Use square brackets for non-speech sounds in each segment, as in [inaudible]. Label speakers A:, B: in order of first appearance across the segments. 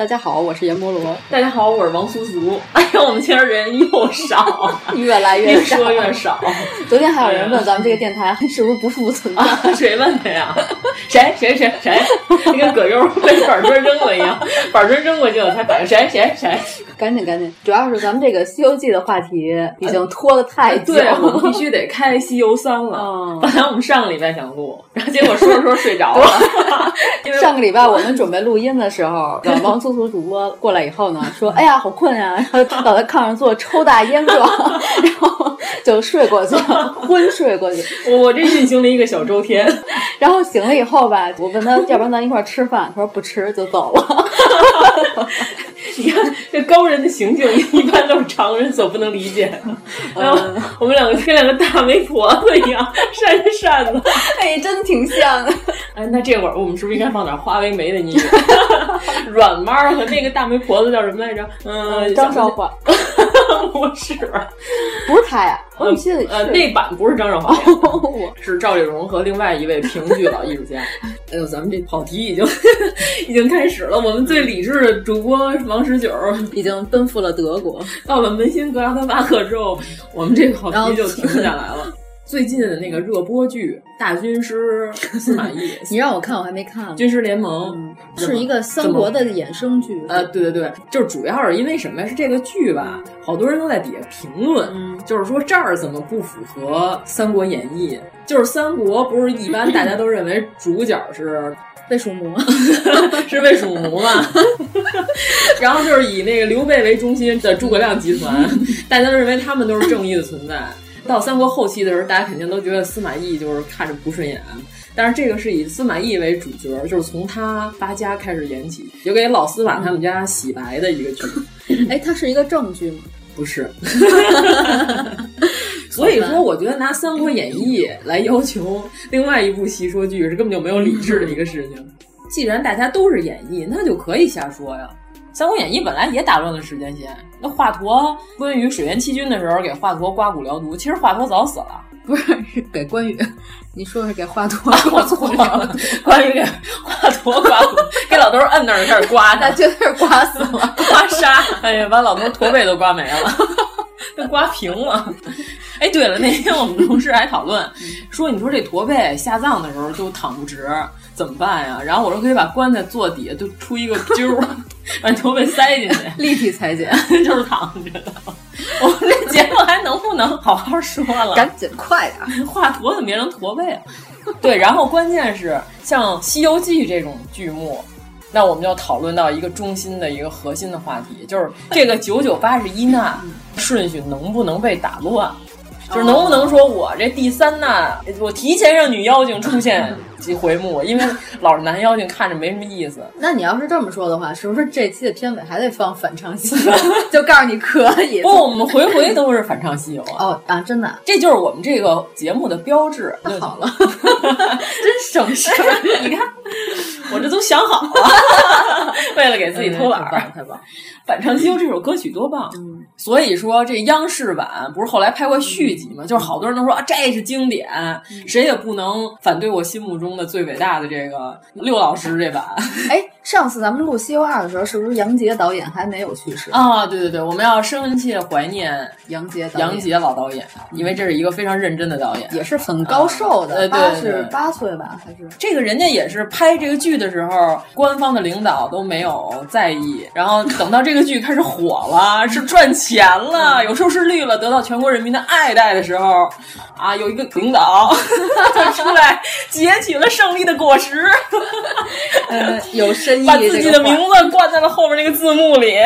A: 大家好，我是阎摩罗。
B: 大家好，我是王苏苏。[laughs] 哎呀，我们今儿人又少，[laughs]
A: 越来越
B: 越说越少。[laughs]
A: 昨天还有人问咱们这个电台是不是不复存在？
B: 啊、谁问的呀？谁谁谁谁？跟葛优被板砖扔了一样，板砖扔过去了才反应谁谁谁？
A: 赶紧赶紧！主要是咱们这个《西游记》的话题已经拖得太久，
B: 对，我们必须得开《西游三》了。
A: 嗯，
B: 本来我们上个礼拜想录，然后结果说着说着睡着了。
A: 上个礼拜我们准备录音的时候，王苏苏主播过来以后呢，说：“哎呀，好困呀！”然后倒在炕上坐抽大烟状，[laughs] 然后就睡过去了，昏睡过去。
B: 我这运行了一个小周天，[laughs]
A: 然后醒了以后吧，我问他要不然咱一块吃饭，他说不吃就走了。
B: 你看这高人的行径，一般都是常人所不能理解的。然后我们两个跟两个大媒婆子一样扇着扇子，
A: 哎，真挺像的。
B: 哎，那这会儿我们是不是应该放点花为媒的音乐？[laughs] 软妈和那个大媒婆子叫什么来着？嗯，
A: 张少华。[laughs]
B: 不是，
A: 不是他呀。我记得
B: 呃，那版不是张少华，[laughs] 是赵丽蓉和另外一位评剧老艺术家。哎呦，咱们这跑题已经已经开始了。我们最理智的主播王十九 [laughs]
A: 已经奔赴了德国，
B: 到了门兴格拉德巴赫之后，我们这个跑题就停下来了。[laughs] 最近的那个热播剧《大军师司马懿》，[laughs]
A: 你让我看，我还没看。
B: 军师联盟、
A: 嗯、是一个三国的衍生剧。
B: 呃，对对对，就是主要是因为什么呀？是这个剧吧，好多人都在底下评论，
A: 嗯、
B: 就是说这儿怎么不符合《三国演义》？就是三国不是一般大家都认为主角是。
A: 魏蜀吴 [laughs]
B: 是魏蜀吴嘛？[laughs] 然后就是以那个刘备为中心的诸葛亮集团，大家都认为他们都是正义的存在。到三国后期的时候，大家肯定都觉得司马懿就是看着不顺眼，但是这个是以司马懿为主角，就是从他发家开始演起，有给老司马他们家洗白的一个剧。
A: 哎，它是一个正剧吗？
B: 不是。[laughs] 所以说，我觉得拿《三国演义》来要求另外一部戏说剧是根本就没有理智的一个事情。[laughs] 既然大家都是演绎，那就可以瞎说呀。《三国演义》本来也打乱了时间线。那华佗关羽水淹七军的时候，给华佗刮骨疗毒，其实华佗早死了。
A: 不是，是给关羽。你说是给华佗 [laughs]
B: 刮错了，关羽给华佗刮骨，给老头摁那儿开始刮，[laughs]
A: 那绝对是刮死了，
B: 刮痧。哎呀，把老头驼背都刮没了，都刮平了。哎，对了，那天我们同事还讨论说，你说这驼背下葬的时候就躺不直，怎么办呀？然后我说可以把棺材坐底下，就出一个揪，[laughs] 把驼背塞进去，
A: 立体裁剪，
B: 就是躺着的。我们这节目还能不能好好说了？
A: 赶紧快点，
B: 华佗怎么变成驼背了？对，然后关键是像《西游记》这种剧目。那我们就讨论到一个中心的一个核心的话题，就是这个九九八十一难顺序能不能被打乱？就是能不能说我这第三难，我提前让女妖精出现几回目，因为老是男妖精看着没什么意思。
A: 那你要是这么说的话，是不是这期的片尾还得放反唱西游？[laughs] 就告诉你可以。
B: 不，我们回回都是反唱西游
A: 啊！哦啊，真的，
B: 这就是我们这个节目的标志。
A: 那好了，[laughs]
B: 真省事儿。你看，我这都想好了，[laughs] 为了给自己偷懒
A: 儿，太棒！
B: 反唱《西游》这首歌曲多棒！
A: 嗯，
B: 所以说这央视版不是后来拍过续集吗？就是好多人都说啊，这是经典，谁也不能反对我心目中的最伟大的这个六老师这版。[laughs]
A: 哎，上次咱们录《西游二》的时候，是不是杨洁导演还没有去世
B: 啊？对对对，我们要深切怀念
A: 杨洁
B: 杨洁老导演，因为这是一个非常认真的导演，
A: 也是很高寿的，
B: 八
A: 十八岁吧，还是
B: 这个人家也是拍这个剧的时候，官方的领导都没有在意，然后等到这个剧开始火了，是赚钱了，有收视率了，得到全国人民的爱戴的时候，啊，有一个领导 [laughs] 就出来截取了胜利的果实，
A: 呃，[laughs] 有深意，[laughs]
B: 把自己的名字冠在了后面那个字幕里，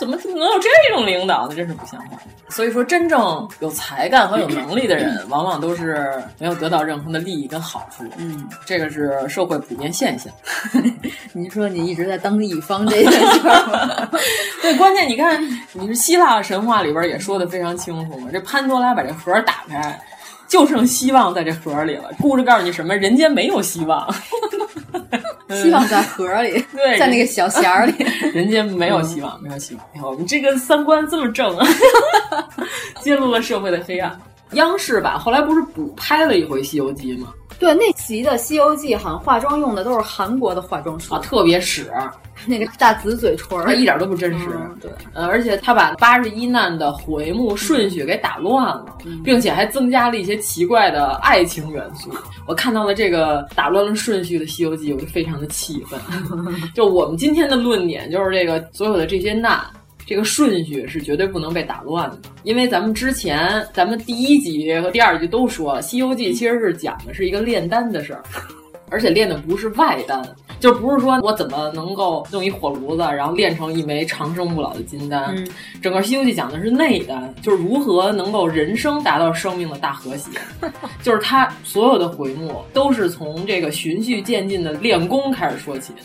B: 怎么能有这种领导呢？真是不像话。所以说，真正有才干和有能力的人，往往都是没有得到任何的利益跟好处。
A: 嗯，
B: 这个是社会普遍现象。[laughs]
A: 你说你一直在当乙方这件事儿，[laughs]
B: 对，关键你看，你是希腊神话里边也说的非常清楚嘛。这潘多拉把这盒打开，就剩希望在这盒里了。故事告诉你什么？人间没有希望。[laughs]
A: 希望在盒里，[laughs]
B: 对，
A: 在那个小匣儿里，[laughs]
B: 人间没有希望，没有希望。你看我们这个三观这么正啊，揭露了社会的黑暗。央视吧后来不是补拍了一回《西游记》吗？
A: 对，那集的《西游记》好像化妆用的都是韩国的化妆术
B: 啊，特别屎。[laughs]
A: 那个大紫嘴唇儿，
B: 一点都不真实。
A: 嗯、对，
B: 呃，而且他把八十一难的回目顺序给打乱了，
A: 嗯、
B: 并且还增加了一些奇怪的爱情元素。我看到了这个打乱了顺序的《西游记》，我就非常的气愤。[laughs] 就我们今天的论点就是这个所有的这些难。这个顺序是绝对不能被打乱的，因为咱们之前咱们第一集和第二集都说了，《西游记》其实是讲的是一个炼丹的事儿，而且炼的不是外丹，就不是说我怎么能够用一火炉子，然后炼成一枚长生不老的金丹。
A: 嗯、
B: 整个《西游记》讲的是内丹，就是如何能够人生达到生命的大和谐，[laughs] 就是它所有的回目都是从这个循序渐进的练功开始说起的。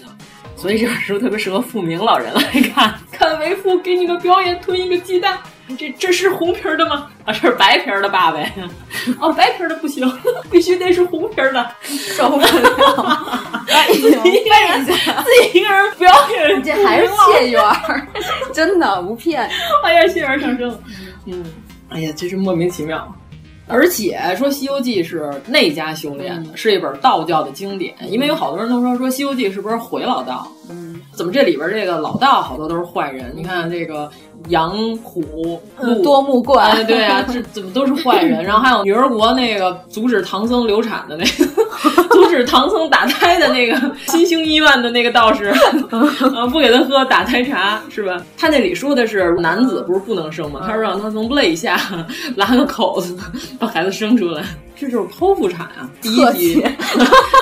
B: 所以这本书特别适合富明老人来看。[laughs] 看为父给你们表演吞一个鸡蛋，这这是红皮儿的吗？啊，这是白皮儿的，爸呗。[laughs] 哦，白皮儿的不行，必须得是红皮儿的。
A: 受不了！[laughs] 哎呦，
B: 自己一个人表演，
A: 这还是谢元儿，真的不骗。
B: 哎呀，谢元上升。嗯，哎呀，真是莫名其妙。而且说《西游记》是内家修炼的，是一本道教的经典。因为有好多人都说说《西游记》是不是毁老道？
A: 嗯，
B: 怎么这里边这个老道好多都是坏人？你看这个杨虎、
A: 嗯、多木怪，
B: 哎，对啊，[laughs] 这怎么都是坏人？然后还有女儿国那个阻止唐僧流产的那个，阻止唐僧打胎的那个新兴医院的那个道士，啊，不给他喝打胎茶是吧？他那里说的是男子不是不能生吗？他说让他从肋下拉个口子。把孩子生出来，这就是剖腹产啊！第一集，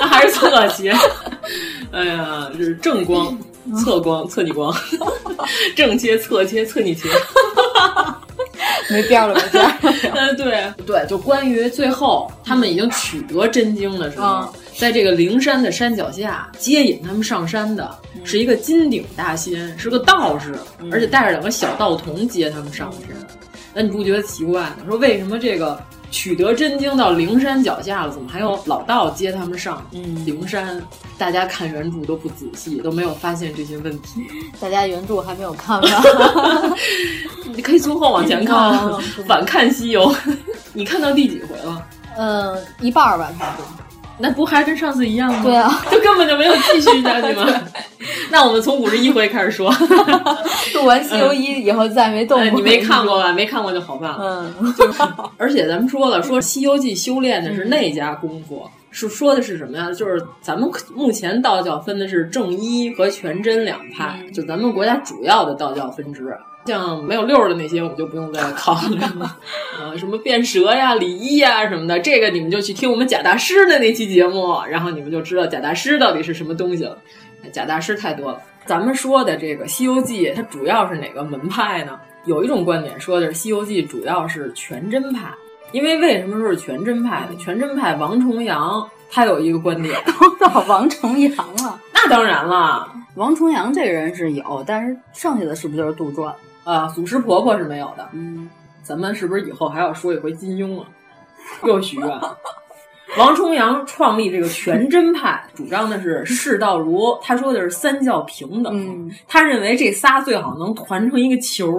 B: 那 [laughs] 还是侧切。哎呀，这是正光、侧光、侧逆光，[laughs] 正切、侧切、侧逆切，[laughs]
A: 没边了，没边。
B: 嗯，[laughs] 对对，就关于最后他们已经取得真经的时候，在这个灵山的山脚下接引他们上山的是一个金顶大仙，是个道士，而且带着两个小道童接他们上山。那你不觉得奇怪吗？说为什么这个取得真经到灵山脚下了，怎么还有老道接他们上灵山？大家看原著都不仔细，都没有发现这些问题。[laughs]
A: 大家原著还没有看完，[laughs]
B: 你可以从后往前看，[laughs] 反看西游。你看到第几回了？
A: 嗯，一半吧，差不多。
B: 那不还跟上次一样吗？
A: 对啊，
B: 就根本就没有继续下去吗？那我们从五十一回开始说，
A: 录完《西游一》以后再没动过、
B: 嗯。你没看过吧？没看过就好办了。
A: 嗯，
B: 就是，[laughs] 而且咱们说了，说《西游记》修炼的是那家功夫，是说的是什么呀？就是咱们目前道教分的是正一和全真两派，就咱们国家主要的道教分支。像没有溜的那些，我们就不用再考虑了。啊，什么变蛇呀、李一呀什么的，这个你们就去听我们贾大师的那期节目，然后你们就知道贾大师到底是什么东西了。贾大师太多了。咱们说的这个《西游记》，它主要是哪个门派呢？有一种观点说的是《西游记》主要是全真派，因为为什么说是全真派呢？全真派王重阳他有一个观点，
A: 都到王重阳了。
B: 那当然了，
A: 王重阳这个人是有，但是剩下的是不是就是杜撰？
B: 啊，祖师婆婆是没有的。
A: 嗯，
B: 咱们是不是以后还要说一回金庸啊？又许愿。王重阳创立这个全真派，主张的是世道儒，他说的是三教平等。
A: 嗯、
B: 他认为这仨最好能团成一个球，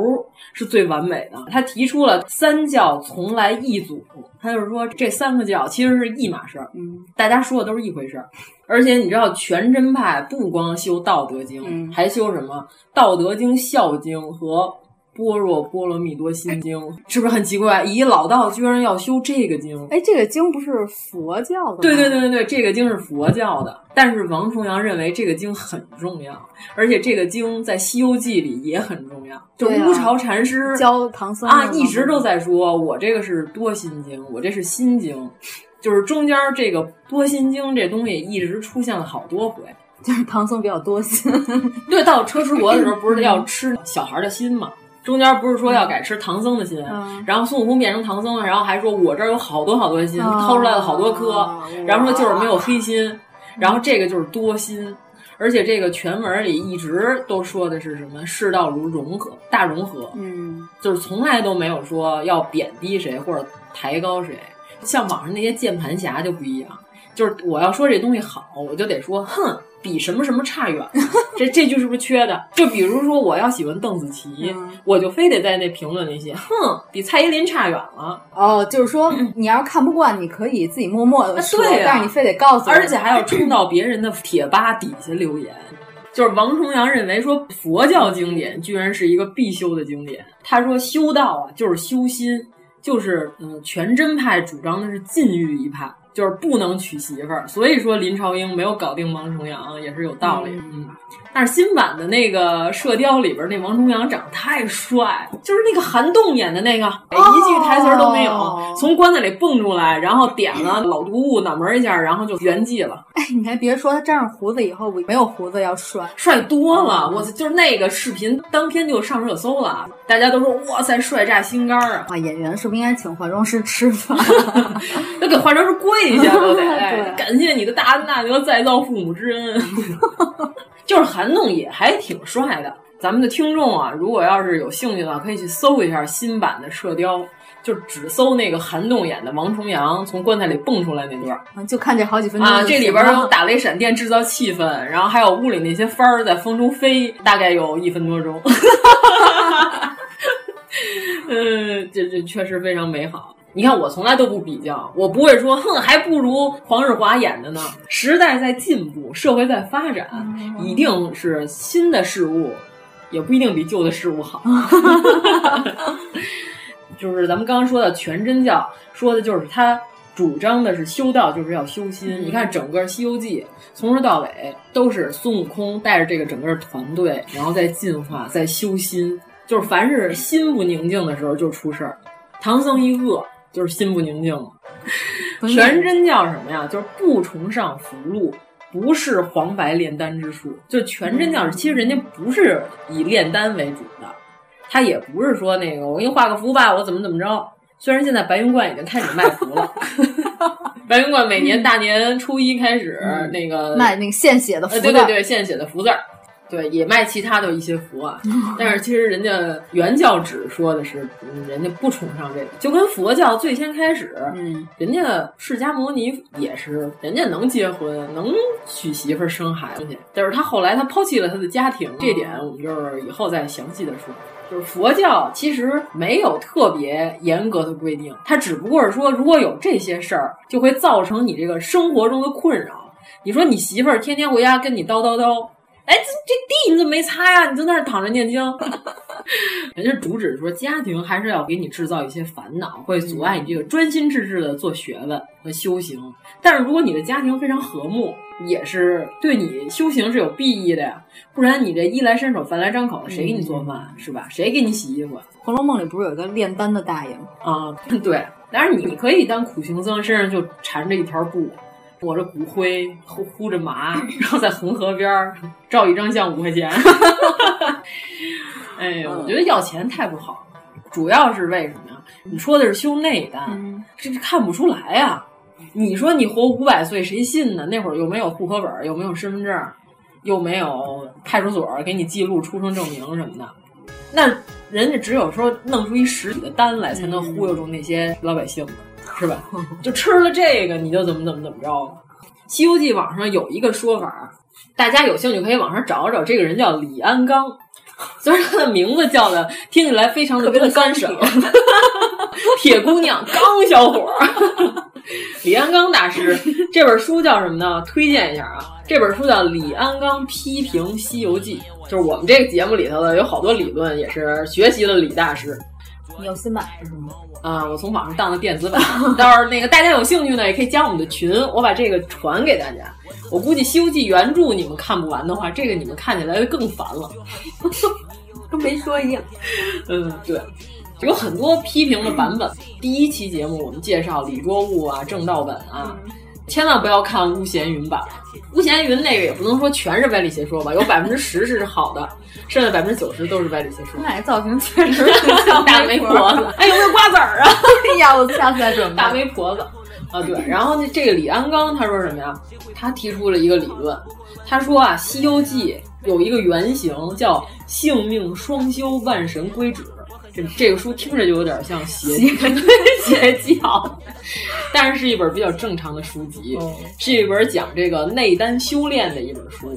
B: 是最完美的。他提出了三教从来一组，他就是说这三个教其实是一码事儿，
A: 嗯，
B: 大家说的都是一回事儿。而且你知道，全真派不光修《道德经》，
A: 嗯、
B: 还修什么《道德经》《孝经》和。般若波罗蜜多心经是不是很奇怪？咦，老道居然要修这个经？
A: 哎，这个经不是佛教的吗？
B: 对对对对对，这个经是佛教的。但是王重阳认为这个经很重要，而且这个经在《西游记》里也很重要。就乌巢禅师、
A: 啊、教唐僧
B: 啊，一直都在说：“我这个是多心经，我这是心经。”就是中间这个多心经这东西一直出现了好多回。[laughs]
A: 就是唐僧比较多心。
B: 对，到车迟国的时候，[laughs] 不是要吃小孩的心吗？中间不是说要改吃唐僧的心，
A: 嗯、
B: 然后孙悟空变成唐僧了，然后还说我这儿有好多好多心，
A: 哦、
B: 掏出来了好多颗，然后说就是没有黑心，然后这个就是多心，而且这个全文里一直都说的是什么世道如融合，大融合，
A: 嗯，
B: 就是从来都没有说要贬低谁或者抬高谁，像网上那些键盘侠就不一样，就是我要说这东西好，我就得说哼。比什么什么差远了，这这句是不是缺的？就比如说，我要喜欢邓紫棋，
A: 嗯、
B: 我就非得在那评论里写，哼，比蔡依林差远了。
A: 哦，就是说，你要是看不惯，你可以自己默默的说，
B: 对、啊，
A: 但是你非得告诉，
B: 而且还要冲到别人的贴吧底下留言。就是王重阳认为说，佛教经典居然是一个必修的经典。他说，修道啊，就是修心，就是嗯、呃，全真派主张的是禁欲一派。就是不能娶媳妇儿，所以说林朝英没有搞定王重阳也是有道理。嗯，但是新版的那个《射雕》里边那王重阳长得太帅，就是那个韩栋演的那个，
A: 哦、
B: 一句台词都没有，从棺材里蹦出来，然后点了老毒物脑门一下，然后就圆寂了。
A: 哎，你还别说，他粘上胡子以后，没有胡子要帅，
B: 帅多了。我、嗯、就是那个视频当天就上热搜了，大家都说哇塞，帅炸心肝啊！
A: 啊，演员是不是应该请化妆师吃饭？[laughs]
B: 要给化妆师跪下都得，[laughs] 感谢你的大恩大德，再造父母之恩。[laughs] 就是韩栋也还挺帅的。咱们的听众啊，如果要是有兴趣的话，可以去搜一下新版的《射雕》，就只搜那个韩栋演的王重阳从棺材里蹦出来那段，
A: 就看这好几分钟
B: 啊。这里边有打雷闪电制造气氛，然后还有屋里那些幡儿在风中飞，大概有一分多钟。[laughs] [laughs] 嗯，这这确实非常美好。你看，我从来都不比较，我不会说，哼，还不如黄日华演的呢。时代在进步，社会在发展，一定是新的事物，也不一定比旧的事物好。[laughs] 就是咱们刚刚说的全真教，说的就是他主张的是修道，就是要修心。你看，整个《西游记》从头到尾都是孙悟空带着这个整个团队，然后在进化，在修心。就是凡是心不宁静的时候，就出事儿。唐僧一饿。就是心不宁静了。[laughs] 全真教什么呀？就是不崇尚福禄，不是黄白炼丹之术。就全真教，其实人家不是以炼丹为主的，他也不是说那个我给你画个符吧，我怎么怎么着。虽然现在白云观已经开始卖符了，[laughs] 白云观每年大年初一开始、
A: 嗯、
B: 那个
A: 卖那个现写的符、
B: 呃，对对对，现写的符字儿。对，也卖其他的一些佛啊，但是其实人家原教旨说的是，嗯，人家不崇尚这个，就跟佛教最先开始，
A: 嗯，
B: 人家释迦牟尼也是，人家能结婚，能娶媳妇儿生孩子去，但是他后来他抛弃了他的家庭，这点我们就是以后再详细的说。就是佛教其实没有特别严格的规定，它只不过是说，如果有这些事儿，就会造成你这个生活中的困扰。你说你媳妇儿天天回家跟你叨叨叨。哎，这这地你怎么没擦呀？你在那儿躺着念经。[laughs] 人家主旨说，家庭还是要给你制造一些烦恼，会阻碍你这个专心致志的做学问和修行。但是如果你的家庭非常和睦，也是对你修行是有裨益的呀。不然你这衣来伸手，饭来张口的，谁给你做饭、嗯、是吧？谁给你洗衣服？
A: 《红楼梦》里不是有一个炼丹的大爷吗？
B: 啊，[laughs] 对。当然你可以当苦行僧，身上就缠着一条布。抹着骨灰，呼呼着麻，然后在恒河边儿照一张相五块钱。[laughs] 哎呀，我觉得要钱太不好了，主要是为什么呀？你说的是修内丹，
A: 嗯、
B: 这是看不出来呀。你说你活五百岁，谁信呢？那会儿又没有户口本，又没有身份证，又没有派出所给你记录出生证明什么的，那人家只有说弄出一实体的单来，才能忽悠住那些老百姓的。是吧？就吃了这个，你就怎么怎么怎么着。《西游记》网上有一个说法，大家有兴趣可以网上找找。这个人叫李安刚，虽然他的名字叫的听起来非常的东三省，[laughs] 铁姑娘刚小伙儿。李安刚大师这本书叫什么呢？推荐一下啊！这本书叫《李安刚批评西游记》，就是我们这个节目里头的有好多理论也是学习了李大师。
A: 你有新版是吗？
B: 啊，我从网上当的电子版，到时候那个大家有兴趣呢，也可以加我们的群，我把这个传给大家。我估计《西游记》原著你们看不完的话，这个你们看起来就更烦了，[laughs]
A: 跟没说一样。
B: 嗯，对。有很多批评的版本。第一期节目我们介绍李卓物啊、正道本啊，千万不要看巫闲云版。巫闲云那个也不能说全是歪理邪说吧，有百分之十是好的，剩下百分之九十都是歪理邪说。
A: 那造型确实很像 [laughs]
B: 大媒婆子。[laughs] 哎，有没有瓜子儿啊？
A: 哎呀，我下次再准备。
B: 大媒婆子啊，对。然后呢，这个李安刚他说什么呀？他提出了一个理论，他说啊，《西游记》有一个原型叫“性命双修，万神归止”。这这个书听着就有点像邪 [laughs] 邪教，但是是一本比较正常的书籍，是一本讲这个内丹修炼的一本书。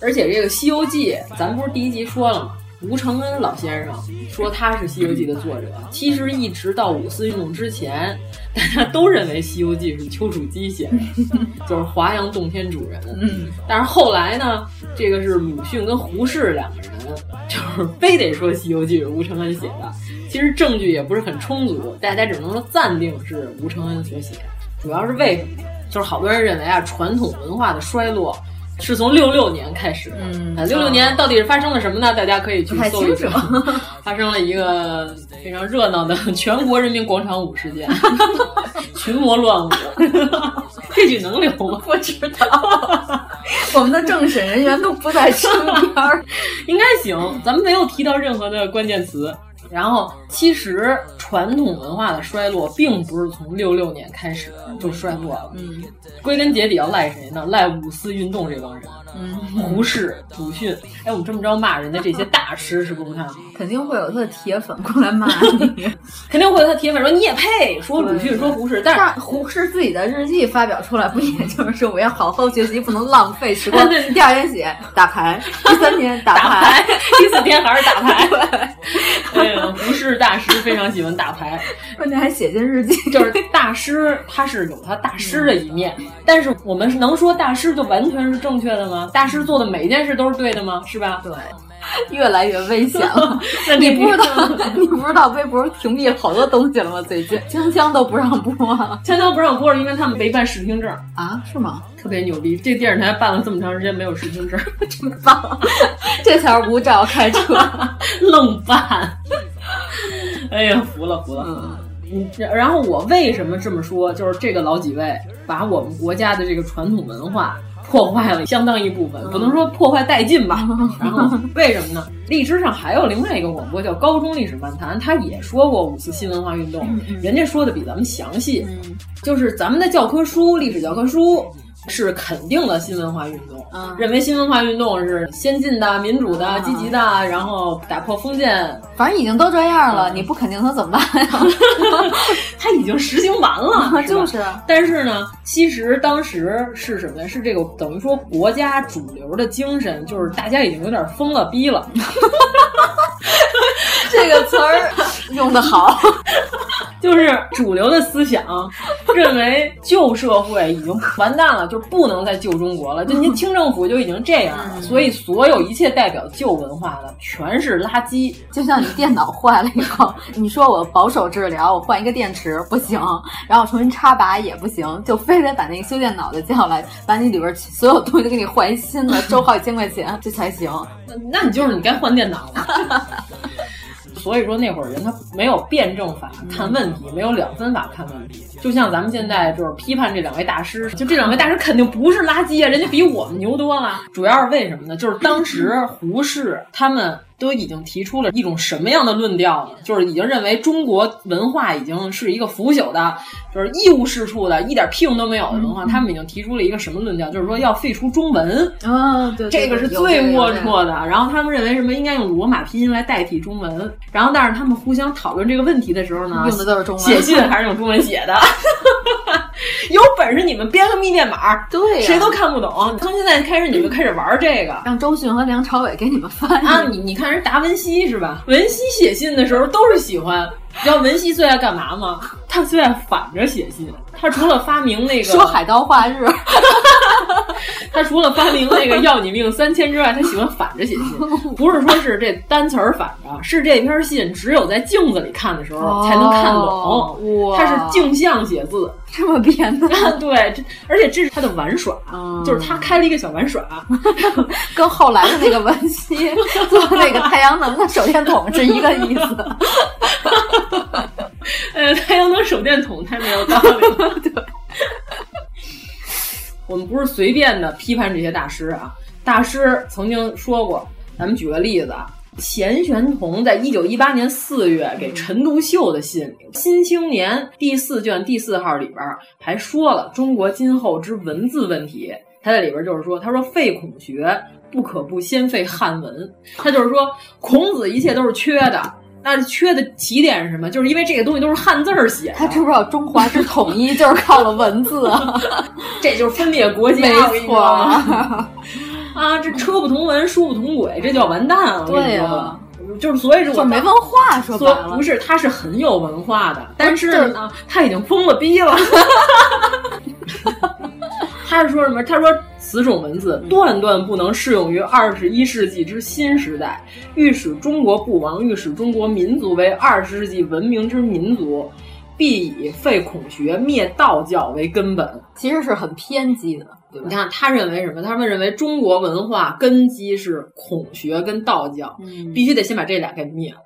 B: 而且这个《西游记》，咱不是第一集说了吗？吴承恩老先生说他是《西游记》的作者。其实一直到五四运动之前，大家都认为《西游记》是丘处机写的，就是华阳洞天主人。
A: 嗯，
B: 但是后来呢，这个是鲁迅跟胡适两个人，就是非得说《西游记》是吴承恩写的。其实证据也不是很充足，大家只能说暂定是吴承恩所写。主要是为什么？就是好多人认为啊，传统文化的衰落。是从六六年开始，
A: 嗯，
B: 啊，六六年到底是发生了什么呢？大家可以去搜一搜，[laughs] 发生了一个非常热闹的全国人民广场舞事件，[laughs] 群魔乱舞，[laughs] 这句能留吗？
A: 不知道，我们的政审人员都不在身边，
B: 应该行。咱们没有提到任何的关键词。然后，其实传统文化的衰落并不是从六六年开始就衰落了，
A: 嗯，
B: 归根结底要赖谁呢？赖五四运动这帮人，
A: 嗯，
B: 胡适、鲁迅，哎，我们这么着骂人家这些大师是不是不太好？[laughs]
A: 肯定会有他的铁粉过来骂你，[laughs]
B: 肯定会有他铁粉说你也配说鲁迅说胡适，但
A: 是胡适自己的日记发表出来，不也就是说我要好好学习，不能浪费时光？[laughs] 第二天写打牌，第三天打
B: 牌，第四天还是打牌。对，胡适大师非常喜欢打牌，[laughs]
A: 关键还写进日记。[laughs]
B: 就是大师，他是有他大师的一面，但是我们能说大师就完全是正确的吗？大师做的每一件事都是对的吗？是吧？
A: 对，[laughs] 越来越危险了。那你不知道，你不知道微博屏蔽了好多东西了吗？最近锵锵都不让播了，
B: 锵锵不让播是因为他们没办视听证
A: 啊？是吗？
B: 特别牛逼，这电视台办了这么长时间没有视听证，
A: 真棒！这才是无照开车，
B: 愣办。[laughs] 哎呀，服了服了。嗯，然后我为什么这么说？就是这个老几位把我们国家的这个传统文化破坏了相当一部分，不能说破坏殆尽吧。[laughs] 然后为什么呢？荔枝上还有另外一个广播叫《高中历史漫谈》，他也说过五四新文化运动，人家说的比咱们详细。就是咱们的教科书，历史教科书。是肯定的新文化运动，认为新文化运动是先进的、民主的、积极的，然后打破封建。
A: 反正已经都这样了，你不肯定他怎么办呀？[laughs]
B: 他已经实行完了，
A: 就是。
B: 但是呢，其实当时是什么呀？是这个等于说国家主流的精神，就是大家已经有点疯了逼了。[laughs]
A: 这个词儿用的好，
B: 就是主流的思想认为旧社会已经完蛋了，就不能再旧中国了。就您 [laughs] 清政府就已经这样了，所以所有一切代表旧文化的全是垃圾。
A: 就像你电脑坏了以后，你说我保守治疗，我换一个电池不行，然后重新插拔也不行，就非得把那个修电脑的叫来，把你里边所有东西都给你换一新的，[laughs] 收好几千块钱这才行。
B: 那你就是你该换电脑了。[laughs] 所以说那会儿人他没有辩证法看问题，没有两分法看问题。就像咱们现在就是批判这两位大师，就这两位大师肯定不是垃圾啊，人家比我们牛多了。主要是为什么呢？就是当时胡适他们都已经提出了一种什么样的论调呢？就是已经认为中国文化已经是一个腐朽的，就是一无是处的，一点屁用都没有的文化。他们已经提出了一个什么论调？就是说要废除中文
A: 啊，对，
B: 这个是最龌龊的。然后他们认为什么应该用罗马拼音来代替中文。然后但是他们互相讨论这个问题的时候呢，
A: 用的都是中文，
B: 写信还是用中文写的。[laughs] 有本事你们编个密电码，
A: 对，
B: 谁都看不懂。从现在开始，你们开始玩这个，
A: 让周迅和梁朝伟给你们翻
B: 啊！你你看人达文西是吧？文西写信的时候都是喜欢。你知道文西最爱干嘛吗？他最爱反着写信。他除了发明那个
A: 说海盗话日，[laughs]
B: 他除了发明那个要你命三千之外，他喜欢反着写信。[laughs] 不是说是这单词儿反着，是这篇信只有在镜子里看的时候才能看懂。
A: 哇，
B: 他是镜像写字，[laughs]
A: 这么编的。
B: 对，这而且这是他的玩耍，就是他开了一个小玩耍，
A: 跟后来的那个文熙做那个太阳能的手电筒是一个意思。
B: 呃，太阳能手电筒太没有道理了。
A: 对，
B: 我们不是随便的批判这些大师啊。大师曾经说过，咱们举个例子啊，钱玄同在一九一八年四月给陈独秀的信里，《新青年》第四卷第四号里边还说了中国今后之文字问题。他在里边就是说，他说废孔学不可不先废汉文。他就是说，孔子一切都是缺的。那缺的起点是什么？就是因为这个东西都是汉字儿写的。
A: 他知不知道中华之统一就是靠了文字？[laughs]
B: 这就是分裂国家，
A: 没错
B: 啊！这车不同文，书不同轨，这就要完蛋了。
A: 对呀，
B: 就是所以说
A: 我没文化，说白了
B: 不是，他是很有文化的，但是呢，他已经疯了逼了。[laughs] 他是说什么？他说。此种文字断断不能适用于二十一世纪之新时代。欲使中国不亡，欲使中国民族为二十世纪文明之民族，必以废孔学、灭道教为根本。
A: 其实是很偏激的。
B: 你看，他认为什么？他们认为中国文化根基是孔学跟道教，
A: 嗯、
B: 必须得先把这俩给灭了。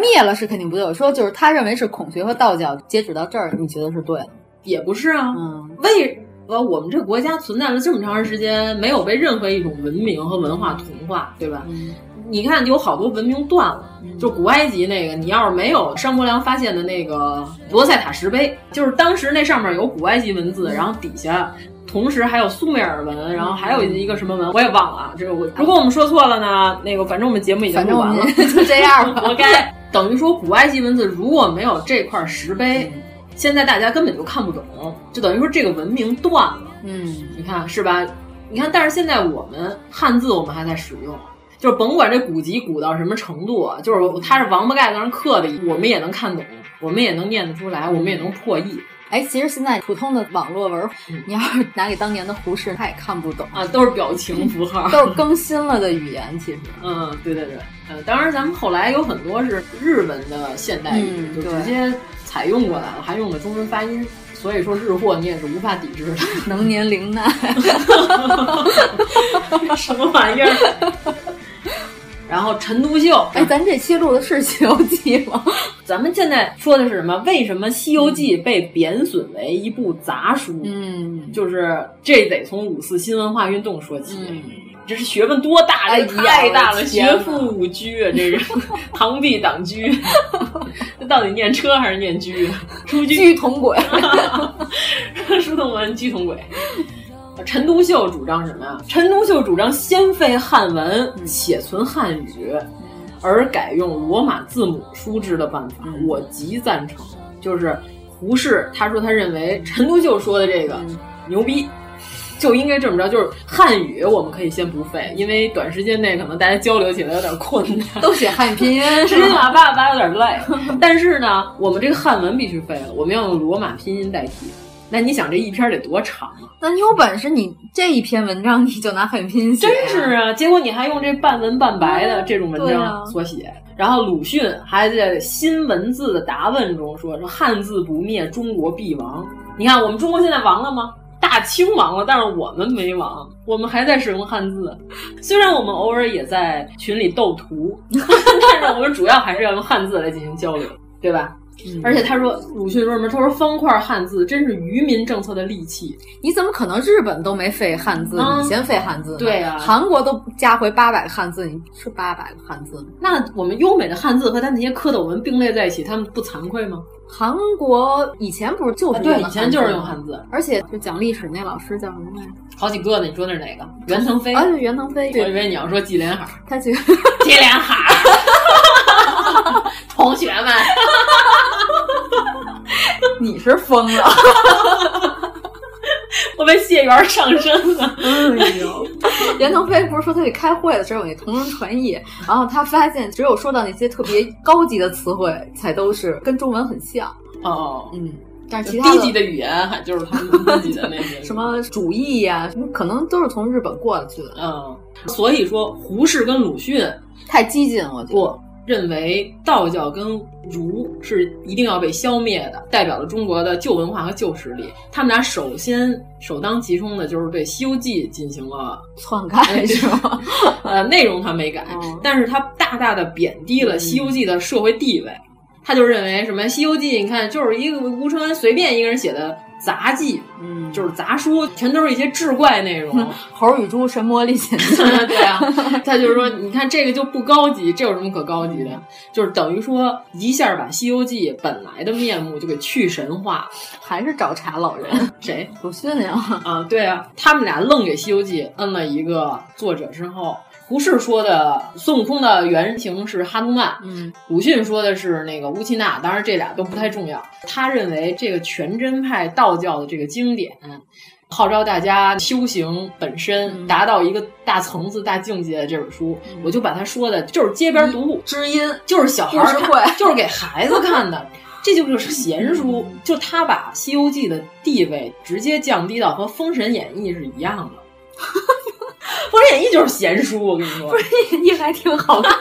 A: 灭了是肯定不对。我说就是他认为是孔学和道教。截止到这儿，你觉得是对的？
B: 也不是啊。
A: 嗯，
B: 为。呃，我们这个国家存在了这么长时间，没有被任何一种文明和文化同化，对吧？
A: 嗯、
B: 你看，有好多文明断了，就古埃及那个，你要是没有商伯良发现的那个罗塞塔石碑，就是当时那上面有古埃及文字，然后底下同时还有苏美尔文，然后还有一个什么文，我也忘了啊。这个我如果我们说错了呢，那个反正我们节目已经录完了，[laughs]
A: 就这样，[laughs]
B: 活该。等于说，古埃及文字如果没有这块石碑。现在大家根本就看不懂，就等于说这个文明断了。
A: 嗯，
B: 你看是吧？你看，但是现在我们汉字我们还在使用，就是甭管这古籍古到什么程度啊，就是它是王八盖子上刻的，我们也能看懂，我们也能念得出来，我们也能破译。
A: 哎，其实现在普通的网络文，你要是拿给当年的胡适，他也看不懂
B: 啊，都是表情符号，[laughs]
A: 都是更新了的语言。其实，
B: 嗯，对对对，呃，当然咱们后来有很多是日文的现代语，就直接。采用过来了，还用了中文发音，所以说日货你也是无法抵制的。[laughs]
A: 能年龄奈，[laughs]
B: 什么玩意儿？然后陈独秀，
A: 哎，咱这期录的是《西游记》吗？[laughs]
B: 咱们现在说的是什么？为什么《西游记》被贬损为一部杂书？
A: 嗯，
B: 就是这得从五四新文化运动说起。
A: 嗯
B: 这是学问多大？
A: 哎，
B: 太大了！学富五车啊，这是 [laughs] 螳臂挡车。[laughs] 这到底念车还是念车啊？出
A: 车同轨，
B: 书同文，居同轨。陈独秀主张什么呀？陈独秀主张先废汉文，且存汉语，而改用罗马字母书制的办法。我极赞成。就是胡适，他说他认为陈独秀说的这个牛逼。就应该这么着，就是汉语我们可以先不废，因为短时间内可能大家交流起来有点困难，[laughs]
A: 都写汉语拼音，
B: 十七马爸爸有点累。[laughs] 但是呢，我们这个汉文必须废了，我们要用罗马拼音代替。那你想这一篇得多长啊？
A: 那你有本事，你这一篇文章你就拿汉语拼音写。
B: 真是啊！结果你还用这半文半白的这种文章所写。然后鲁迅还在《新文字的答问》中说：“说汉字不灭，中国必亡。”你看，我们中国现在亡了吗？大清亡了，但是我们没亡，我们还在使用汉字。虽然我们偶尔也在群里斗图，[laughs] 但是我们主要还是要用汉字来进行交流，对吧？而且他说鲁迅说什么？他说方块汉字真是愚民政策的利器。
A: 你怎么可能日本都没废汉字，
B: 嗯
A: 你先废汉字？
B: 对啊
A: 韩国都加回八百个汉字，你是八百个汉字吗？
B: 那我们优美的汉字和他那些蝌蚪文并列在一起，他们不惭愧吗？
A: 韩国以前不是就是
B: 啊对以前就是用汉字
A: 而且就讲历史那老师叫什么来着？
B: 好几个呢，你说那是哪个？袁腾飞。
A: 啊，对，袁腾飞。
B: 我以为你要说纪连海，
A: 他去 [laughs]
B: 纪连海，[laughs] 同学们，[laughs]
A: 你是疯了。[laughs]
B: 我被谢元上身了。
A: 哎呦，[laughs] 袁腾飞不是说他去开会的时候有那同声传译，然后他发现只有说到那些特别高级的词汇，才都是跟中文很像。
B: 哦，
A: 嗯，但是其他
B: 低级的语言还就是他们低级的那些 [laughs]
A: 什么主义呀、什么可能都是从日本过去的。
B: 嗯，所以说胡适跟鲁迅
A: 太激进，我觉得。
B: 不认为道教跟儒是一定要被消灭的，代表了中国的旧文化和旧实力。他们俩首先首当其冲的就是对《西游记》进行了
A: 篡改，是吗？[laughs]
B: 呃，内容他没改，
A: 哦
B: 但是他大大的贬低了《西游记》的社会地位。他就认为什么《西游记》，你看就是一个吴承恩随便一个人写的杂记，
A: 嗯，
B: 就是杂书，全都是一些志怪内容。
A: 猴与猪神魔历险记，[laughs]
B: 对啊，他就是说，你看这个就不高级，这有什么可高级的？就是等于说一下把《西游记》本来的面目就给去神化。
A: 还是找茬老人？[laughs]
B: 谁？
A: 鲁迅呀？
B: 啊，对啊，他们俩愣给《西游记》摁了一个作者之后。胡适说的孙悟空的原型是哈努曼，
A: 嗯，
B: 鲁迅说的是那个乌奇纳，当然这俩都不太重要。他认为这个全真派道教的这个经典，号召大家修行本身，达到一个大层次、大境界的这本书，我就把他说的就是街边读物，
A: 知音。
B: 就是小孩看，[laughs] 就是给孩子看的。这就是闲书，就他把《西游记》的地位直接降低到和《封神演义》是一样的。《[laughs] [laughs] 封神演义》就是闲书，我跟你说，
A: 封神演义还挺好看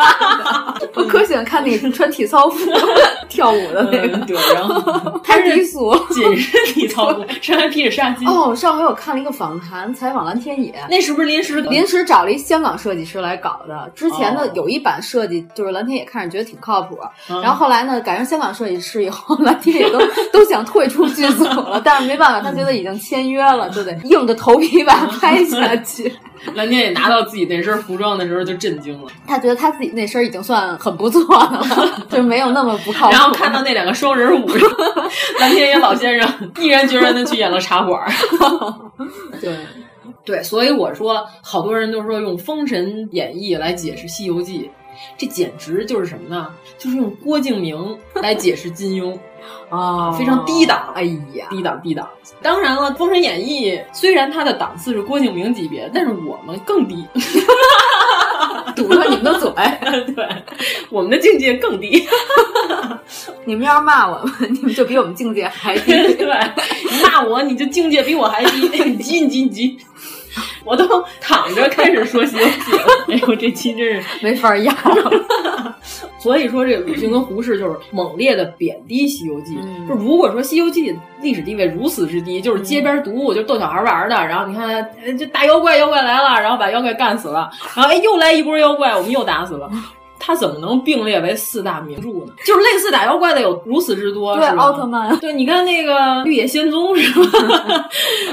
A: 的，我可喜欢看那个穿体操服 [laughs] 跳舞的那个。
B: 嗯、对，然后 [laughs]
A: 他是低俗，
B: 紧身体操服，身还披着纱巾。
A: 哦，上回我看了一个访谈，采访蓝天野，
B: 那是不是临时
A: 临时找了一香港设计师来搞的？之前的有一版设计就是蓝天野看着觉得挺靠谱，
B: 嗯、
A: 然后后来呢改成香港设计师以后，蓝天野都都想退出剧组了，但是没办法，他觉得已经签约了，就得硬着头皮把它拍下去。
B: 蓝天野拿到自己那身服装的时候就震惊了，
A: 他觉得他自己那身已经算很不错的了，就没有那么不靠谱。
B: 然后看到那两个双人舞，[laughs] 蓝天野老先生毅然决然的去演了茶馆。[laughs]
A: 对。
B: 对，所以我说，好多人都说用《封神演义》来解释《西游记》，这简直就是什么呢？就是用郭敬明来解释金庸。
A: 啊，
B: 非常低档，
A: 哎呀，
B: 低档低档。当然了，《封神演义》虽然它的档次是郭敬明级别，但是我们更低，[laughs]
A: 堵上你们的嘴，[laughs]
B: 对，我们的境界更低。[laughs]
A: 你们要是骂我们，你们就比我们境界还低。
B: 对，你骂我，你就境界比我还低，你急你急你急。我都躺着开始说《西游记》了，哎呦，这期真是
A: 没法要。
B: 所以说，这个鲁迅跟胡适就是猛烈的贬低《西游记》
A: 嗯。
B: 就如果说《西游记》历史地位如此之低，就是街边读物，就逗小孩玩的。然后你看，这大妖怪妖怪来了，然后把妖怪干死了，然后哎又来一波妖怪，我们又打死了。它怎么能并列为四大名著呢？就是类似打妖怪的有如此之多，
A: 对
B: 是吧？
A: 奥特曼，
B: 对，你看那个《绿野仙踪》是吧？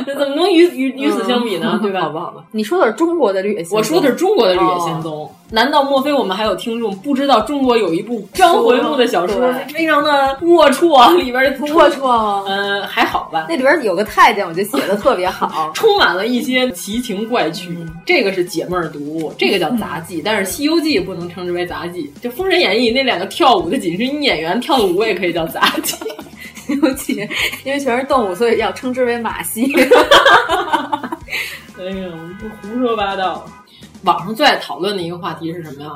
B: [laughs] 怎么能与与与此相比呢？对吧？
A: 好吧，好吧。你说的是中国的《绿野仙踪》，
B: 我说的是中国的《绿野仙踪》
A: 哦。
B: 难道莫非我们还有听众不知道中国有一部章回目的小说，非常的龌龊，里边
A: 龌龊吗？
B: 嗯，还好吧。
A: 那里边有个太监，我觉得写的特别好，[laughs]
B: 充满了一些奇情怪趣。
A: 嗯、
B: 这个是解闷儿读物，这个叫杂技。嗯、但是《西游记》不能称之为杂技，就《封神演义》那两个跳舞的紧身衣演员跳的舞也可以叫杂技。
A: 《西游记》因为全是动物，所以要称之为马戏。[laughs]
B: 哎呀，我们不胡说八道。网上最爱讨论的一个话题是什么呀？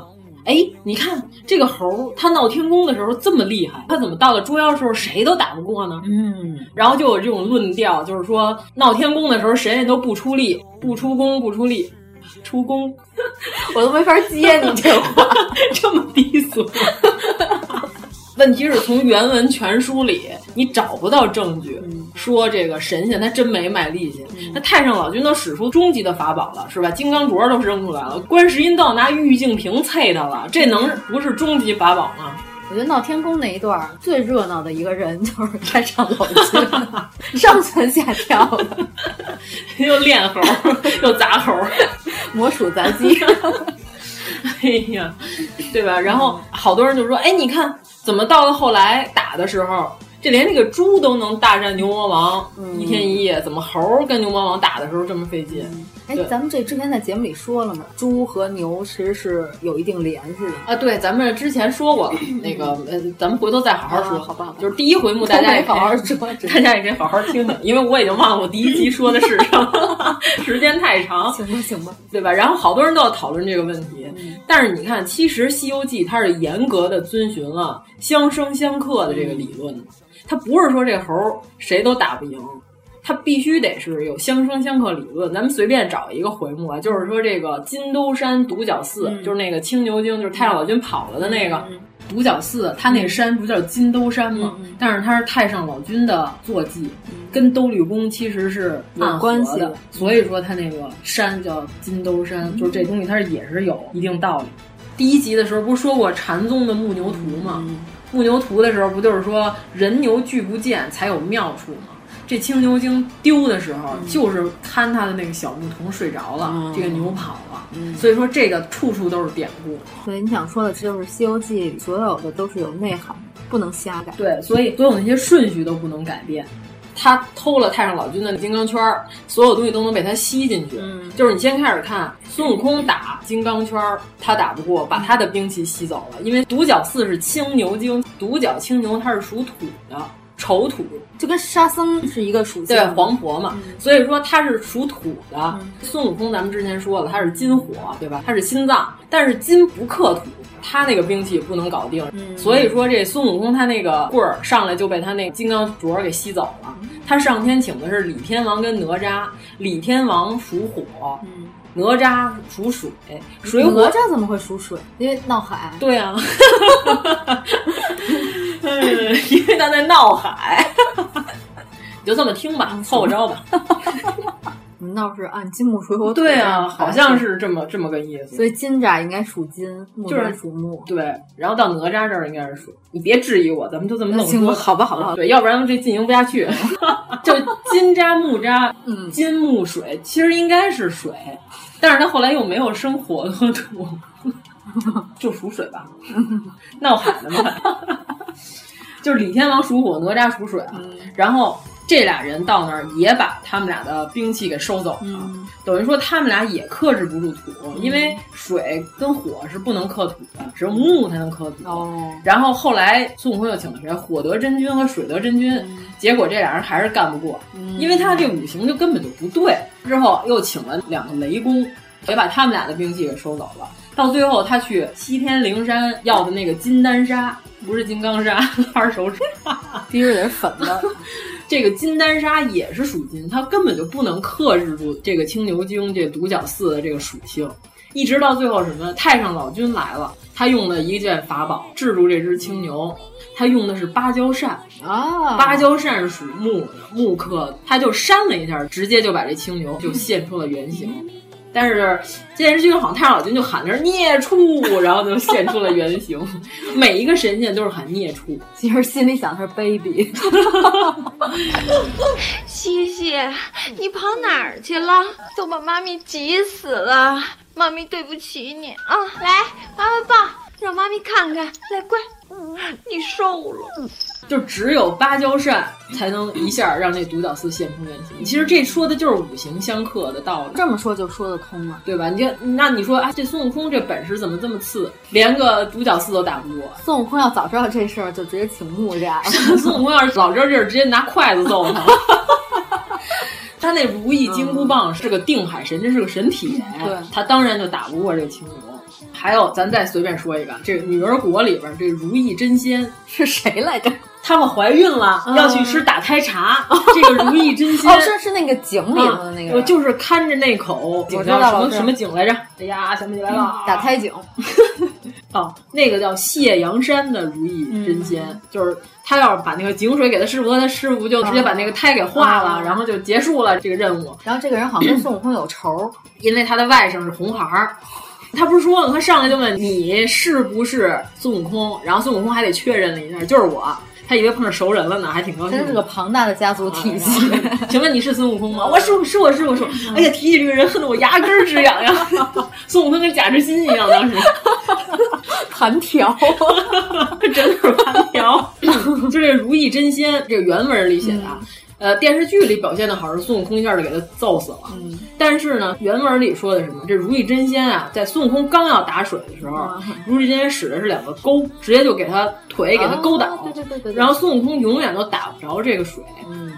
B: 哎，你看这个猴，他闹天宫的时候这么厉害，他怎么到了捉妖的时候谁都打不过呢？
A: 嗯，
B: 然后就有这种论调，就是说闹天宫的时候神仙都不出力，不出宫，不出力，出宫，[laughs]
A: 我都没法接你这话，[laughs]
B: 这么低俗。问题是从原文全书里你找不到证据、嗯、说这个神仙他真没卖力气，
A: 嗯、
B: 那太上老君都使出终极的法宝了，是吧？金刚镯都扔出来了，观世音都要拿玉净瓶啐他了，这能不是终极法宝吗？
A: 我觉得闹天宫那一段最热闹的一个人就是 [laughs] 太上老君，[laughs] 上蹿下跳的，[laughs]
B: 又练猴又砸猴，
A: 魔鼠砸鸡。
B: 哎呀，对吧？然后好多人就说：“哎，你看，怎么到了后来打的时候，这连那个猪都能大战牛魔王、
A: 嗯、
B: 一天一夜，怎么猴跟牛魔王打的时候这么费劲？”
A: 哎，咱们这之前在节目里说了嘛？猪和牛其实是有一定联系的
B: 啊。对，咱们之前说过了，[clears throat] 那个呃，咱们回头再好好说，
A: 好吧？
B: 就是第一回目，大家也
A: 好好说，[laughs]
B: 大家也可以好好听听，因为我已经忘了我第一集说的是什么，[laughs] 时间太长。
A: 行吧，行吧，
B: 对吧？然后好多人都要讨论这个问题，
A: 嗯、
B: 但是你看，其实《西游记》它是严格的遵循了相生相克的这个理论，它不是说这猴谁都打不赢。它必须得是有相生相克理论。咱们随便找一个回目啊，就是说这个金兜山独角寺，
A: 嗯、
B: 就是那个青牛精，就是太上老君跑了的那个独角寺，它那个山不叫金兜山吗？
A: 嗯、
B: 但是它是太上老君的坐骑，跟兜率宫其实是
A: 有关系
B: 的，所以说它那个山叫金兜山，就是这东西它是也是有一定道理。第一集的时候不是说过禅宗的牧牛图吗？牧牛图的时候不就是说人牛俱不见才有妙处吗？这青牛精丢的时候，就是看他的那个小牧童睡着了，
A: 嗯、
B: 这个牛跑了，嗯、所以说这个处处都是典故。
A: 所以你想说的就是《西游记》所有的都是有内涵，不能瞎改。
B: 对，所以所有那些顺序都不能改变。他偷了太上老君的金刚圈，所有东西都能被他吸进去。
A: 嗯，
B: 就是你先开始看孙悟空打金刚圈，他打不过，把他的兵器吸走了。因为独角寺是青牛精，独角青牛它是属土的。丑土
A: 就跟沙僧是一个属性，
B: 对黄婆嘛，嗯、所以说他是属土的。嗯、孙悟空咱们之前说了，他是金火，对吧？他是心脏，但是金不克土，他那个兵器不能搞定。
A: 嗯、
B: 所以说这孙悟空他那个棍儿上来就被他那金刚镯给吸走了。他上天请的是李天王跟哪吒，李天王属火。哪吒属水，水火
A: 哪吒怎么会属水？因为闹海。
B: 对啊，[laughs] 因为他在闹海。[laughs] 你就这么听吧，凑合着吧。[laughs]
A: 你闹是按金木水火土。
B: 对啊，好像是这么这么个意思。
A: 所以金吒应该属金，木
B: 就是
A: 属木。
B: 对，然后到哪吒这儿应该是属。你别质疑我，咱们就这么弄说。
A: 好吧，好吧，
B: 对，要不然这进行不下去。[laughs] 就金吒、木吒，[laughs]
A: 嗯，
B: 金木水其实应该是水。但是他后来又没有生火和土，就属水吧，[laughs] 闹海的嘛。就是李天王属火，哪吒属水，
A: 嗯、
B: 然后这俩人到那儿也把他们俩的兵器给收走了，
A: 嗯、
B: 等于说他们俩也克制不住土，
A: 嗯、
B: 因为水跟火是不能克土的，只有木才能克土。
A: 哦，
B: 然后后来孙悟空又请了谁？火德真君和水德真君，
A: 嗯、
B: 结果这俩人还是干不过，因为他这五行就根本就不对。之后又请了两个雷公，也把他们俩的兵器给收走了。到最后，他去西天灵山要的那个金丹砂，不是金刚砂，[laughs] 拉着手指，
A: 滴着点粉的。[laughs]
B: 这个金丹砂也是属金，它根本就不能克制住这个青牛精这独角四的这个属性。一直到最后什么，太上老君来了，他用了一件法宝制住这只青牛，他用的是芭蕉扇
A: 啊，
B: 芭蕉扇是属木的，木克的，他就扇了一下，直接就把这青牛就现出了原形。但是电视剧好像太上老君就喊的是孽畜，然后就现出了原形。[laughs] 每一个神仙都是喊孽畜，
A: 其实心里想的是 baby。[laughs]
C: 西西，你跑哪儿去了？都把妈咪急死了。妈咪对不起你啊！来，妈妈抱，让妈咪看看。来，乖，你瘦了。
B: 就只有芭蕉扇才能一下让那独角寺现出原形。其实这说的就是五行相克的道理。
A: 这么说就说得通了，
B: 对吧？你就那你说啊，这孙悟空这本事怎么这么次，连个独角寺都打不过？
A: 孙悟空要早知道这事儿，就直接请木吒。
B: 孙悟空要是早知道这事，直接拿筷子揍他。他那如意金箍棒是个定海神针，是个神铁，
A: 对
B: 他当然就打不过这个青牛。还有，咱再随便说一个，这个女儿国里边这如意真仙 [laughs]
A: 是谁来着？
B: 他们怀孕了，
A: 嗯
B: 要去吃打胎茶。[laughs] 这个如意真仙
A: 哦，是是那个井里头的那个，
B: 我就是看着那口井叫什么什么井来着？哎呀，想不起来了，
A: 打胎井。[laughs]
B: 哦，那个叫谢阳山的如意真仙，就是他要是把那个井水给他师傅，他师傅就直接把那个胎给化了，然后就结束了这个任务。
A: 然后这个人好像跟孙悟空有仇，
B: 因为他的外甥是红孩儿。他不是说了，他上来就问你是不是孙悟空，然后孙悟空还得确认了一下，就是我。他以为碰上熟人了呢，还挺高兴。
A: 真是个庞大的家族体系。[laughs]
B: 请问你是孙悟空吗？我是，是我是我说。哎呀，提起这个人，恨得我牙根直痒痒。[laughs] 孙悟空跟贾志新一样，当时 [laughs]
A: 盘条，
B: 真的是盘条。[coughs] 就这《如意真仙》这个原文里写的。呃，电视剧里表现的好是孙悟空一下就给他揍死了，
A: 嗯、
B: 但是呢，原文里说的什么？这如意真仙啊，在孙悟空刚要打水的时候，如意真仙使的是两个钩，直接就给他腿给他勾倒，
A: 对对对对。
B: 然后孙悟空永远都打不着这个水，
A: 嗯，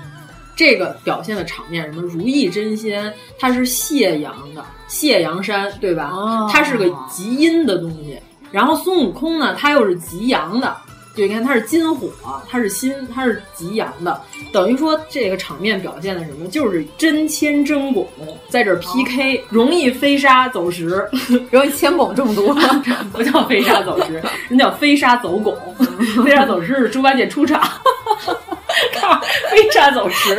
B: 这个表现的场面什么？如意真仙它是泄阳的，泄阳山对吧？
A: 哦、
B: 它是个极阴的东西，然后孙悟空呢，他又是极阳的。就你看，它是金火，它是心，它是极阳的，等于说这个场面表现的什么？就是真铅真汞在这 PK，、哦、容易飞沙走石，[laughs]
A: 容易铅汞中毒，
B: 不叫飞沙走石，人叫飞沙走汞。[laughs] 飞沙走石是猪八戒出场，[laughs] 看飞沙走石，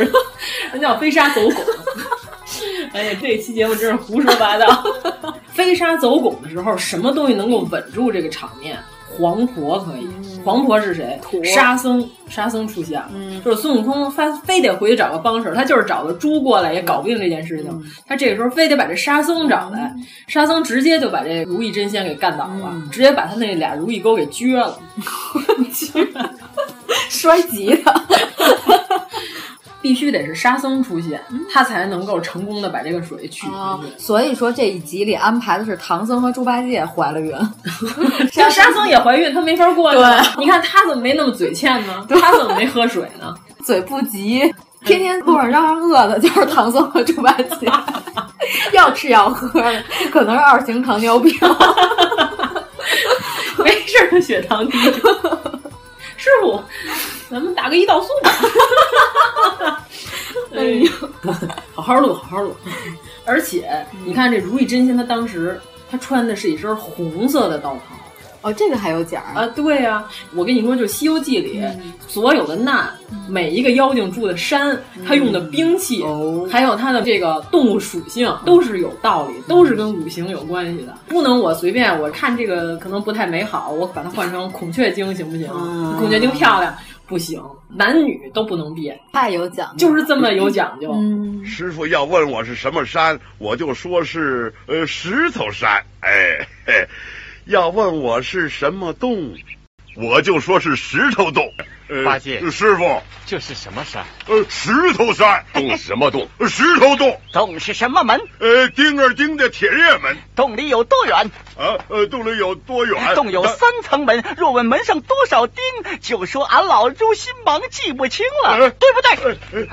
B: 人叫飞沙走汞。哎呀，这期节目真是胡说八道。飞沙走拱的时候，什么东西能够稳住这个场面？黄婆可以，黄婆是谁？沙僧，沙僧出现了，
A: 嗯、
B: 就是孙悟空，他非得回去找个帮手，他就是找个猪过来也搞不定这件事情。
A: 嗯、
B: 他这个时候非得把这沙僧找来，沙僧直接就把这如意真仙给干倒了，
A: 嗯、
B: 直接把他那俩如意钩给撅了，[laughs]
A: 摔急了。[laughs]
B: 必须得是沙僧出现，他才能够成功的把这个水取出去。
A: 哦、所以说这一集里安排的是唐僧和猪八戒怀了孕，[laughs]
B: 这沙僧也怀孕，他没法过去。你看他怎么没那么嘴欠呢？他怎么没喝水呢？
A: 嘴不急，天天路上嚷嚷饿的就是唐僧和猪八戒，[laughs] 要吃要喝的，可能是二型糖尿病，[laughs]
B: 没事的血糖低。师傅，咱们打个胰岛素吧。[laughs] 哎呦，[laughs] 好好录，好好录。而且你看这如意真仙，他当时他穿的是一身红色的道袍。
A: 哦，这个还有奖
B: 啊？对呀、啊，我跟你说，就《西游记》里、嗯、所有的难，每一个妖精住的山，他用的兵器，
A: 哦、
B: 还有他的这个动物属性，都是有道理，都是跟五行有关系的。不能我随便，我看这个可能不太美好，我把它换成孔雀精行不行？
A: 嗯、
B: 孔雀精漂亮。不行，男女都不能变，
A: 太有讲究，
B: 就是这么有讲究。
A: 嗯，
D: 师傅要问我是什么山，我就说是呃石头山。哎，嘿，要问我是什么洞，我就说是石头洞。呃、
E: 八戒，
D: 师傅，
E: 这是什么山？
D: 呃，石头山。
E: 洞什么洞？
D: 石头洞。
F: 洞是什么门？
D: 呃，丁儿丁的铁链门。
F: 洞里有多远？
D: 啊，呃，洞里有多远？
F: 洞有三层门，若问门上多少钉，就说俺老猪心忙记不清了，
D: 呃、
F: 对不对？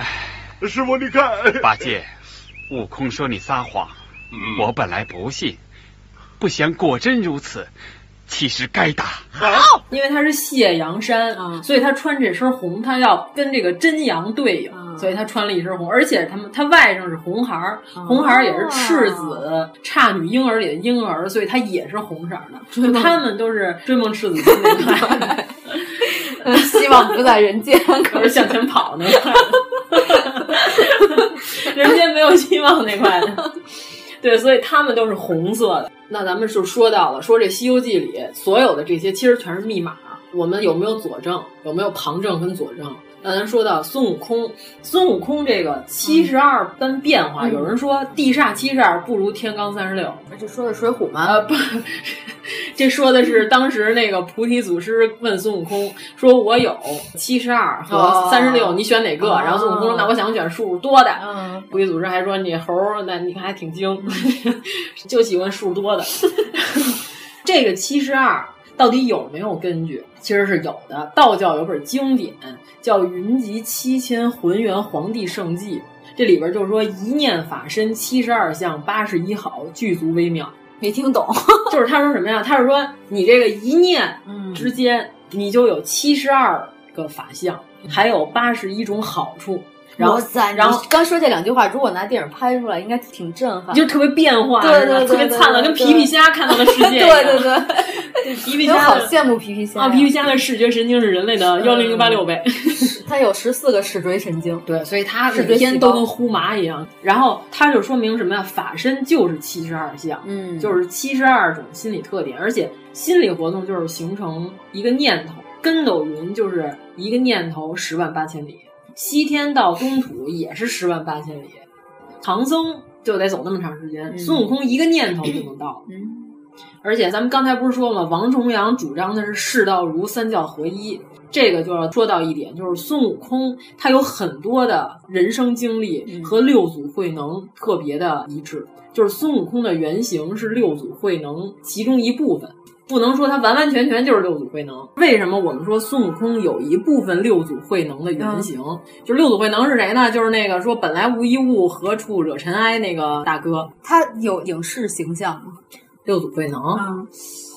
D: 呃、师傅，你看，
E: 八戒，悟空说你撒谎，
D: 嗯、
E: 我本来不信，不想果真如此。其实该打，
F: 好，
B: 因为他是谢阳山，
A: 啊、
B: 所以他穿这身红，他要跟这个真阳对应，
A: 嗯、
B: 所以他穿了一身红。而且他们他外甥是红孩儿，
A: 嗯、
B: 红孩儿也是赤子差女婴儿里的婴儿，所以他也是红色的。他们都是追梦赤子心那块，[laughs]
A: 希望不在人间，
B: 可是 [laughs] 向前跑那块，[laughs] 人间没有希望那块的。[laughs] 对，所以他们都是红色的。那咱们就说到了，说这《西游记》里所有的这些其实全是密码。我们有没有佐证？有没有旁证跟佐证？那咱说到孙悟空，孙悟空这个七十二般变化，
A: 嗯、
B: 有人说地煞七十二不如天罡三十六，
A: 这说的《水浒》吗？
B: 呃不，[laughs] 这说的是当时那个菩提祖师问孙悟空说：“我有七十二和三十六，
A: 哦、
B: 你选哪个？”
A: 哦、
B: 然后孙悟空说：“那我想选数多的。
A: 嗯”
B: 菩提祖师还说：“你猴儿，那你看还挺精，[laughs] 就喜欢数多的。[laughs] ”这个七十二到底有没有根据？其实是有的。道教有本经典叫《云集七千浑元皇帝圣迹》，这里边就是说一念法身七十二相八十一好，具足微妙。
A: 没听懂，[laughs]
B: 就是他说什么呀？他是说你这个一念之间，
A: 嗯、
B: 你就有七十二个法相，还有八十一种好处。然后，然后
A: 刚说这两句话，如果拿电影拍出来，应该挺震撼，
B: 就特别变化，
A: 对对对，
B: 特别灿烂，跟皮皮虾看到的世界 [laughs]
A: 对对对，
B: 皮皮虾
A: 好羡慕皮皮虾
B: 啊！皮皮虾的视觉神经是人类的幺零零八六倍，
A: 它有十四个视锥神经，
B: 对，所以它
A: 视
B: 每天都跟呼麻一样。然后它就说明什么呀？法身就是七十二相，
A: 嗯。
B: 就是七十二种心理特点，而且心理活动就是形成一个念头。跟斗云就是一个念头十万八千里，西天到东土也是十万八千里，唐僧就得走那么长时间，孙悟空一个念头就能到。
A: 嗯
B: 而且咱们刚才不是说了吗？王重阳主张的是世道儒三教合一，这个就要说到一点，就是孙悟空他有很多的人生经历和六祖慧能特别的一致，就是孙悟空的原型是六祖慧能其中一部分。不能说他完完全全就是六祖慧能。为什么我们说孙悟空有一部分六祖慧能的原型？就是六祖慧能是谁呢？就是那个说本来无一物，何处惹尘埃那个大哥。
A: 他有影视形象吗？
B: 六祖慧能，
A: 嗯，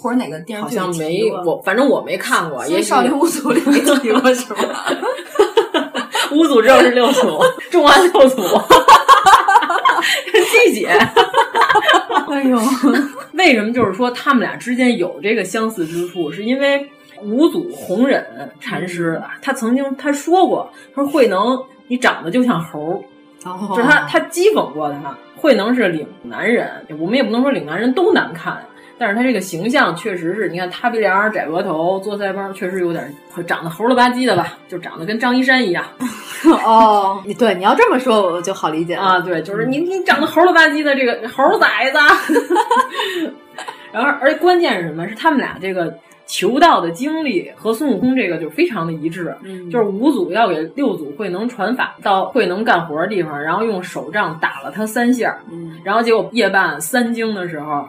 A: 或者哪个电视
B: 好
A: 剧好
B: 像没
A: 过
B: 我，反正我没看过。也许
A: 少林五祖里没 [laughs] 提过是吗？[laughs]
B: 五祖就是六祖，[laughs] 重案六祖，季姐。
A: 哎呦，
B: 为什么就是说他们俩之间有这个相似之处？是因为五祖弘忍禅师啊，他曾经他说过，他说慧能你长得就像猴儿，
A: 哦
B: 就是他他讥讽过他。慧能是岭南人，我们也不能说岭南人都难看，但是他这个形象确实是，你看塌鼻梁、窄额头、做腮帮，确实有点长得猴了吧唧的吧，就长得跟张一山一样。
A: 哦，你对你要这么说，我就好理解
B: 啊。对，就是你你长得猴了吧唧的这个猴崽子。[laughs] 然后，而且关键是什么？是他们俩这个求道的经历和孙悟空这个就非常的一致。
A: 嗯
B: 就是五祖要给六祖慧能传法，到慧能干活的地方，然后用手杖打了他三下。
A: 嗯，
B: 然后结果夜半三更的时候。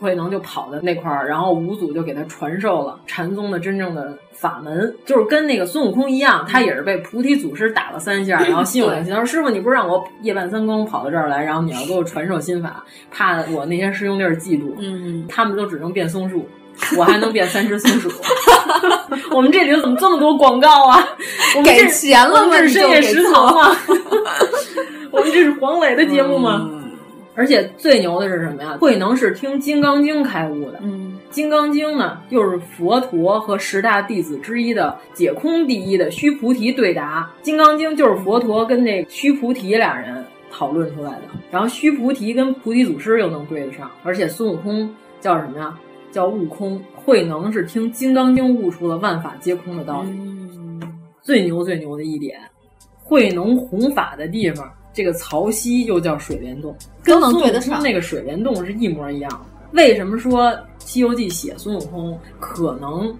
B: 慧能就跑到那块儿，然后五祖就给他传授了禅宗的真正的法门，就是跟那个孙悟空一样，他也是被菩提祖师打了三下，然后心有灵犀。他说：“师傅，你不是让我夜半三更跑到这儿来，然后你要给我传授心法，怕我那些师兄弟儿嫉妒。
A: 嗯，
B: 他们都只能变松树，我还能变三只松鼠。[laughs] 我们这里头怎么这么多广告啊？我们
A: 给钱了吗？
B: 这是深夜食堂吗？[laughs] 我们这是黄磊的节目吗？”
A: 嗯
B: 而且最牛的是什么呀？慧能是听《金刚经》开悟的。
A: 嗯，《
B: 金刚经》呢，又是佛陀和十大弟子之一的解空第一的须菩提对答。《金刚经》就是佛陀跟那须菩提俩人讨论出来的。然后须菩提跟菩提祖师又能对得上，而且孙悟空叫什么呀？叫悟空。慧能是听《金刚经》悟出了万法皆空的道理。
A: 嗯、
B: 最牛最牛的一点，慧能弘法的地方。这个曹溪又叫水帘洞，跟孙悟空那个水帘洞是一模一样的。为什么说《西游记》写孙悟空可能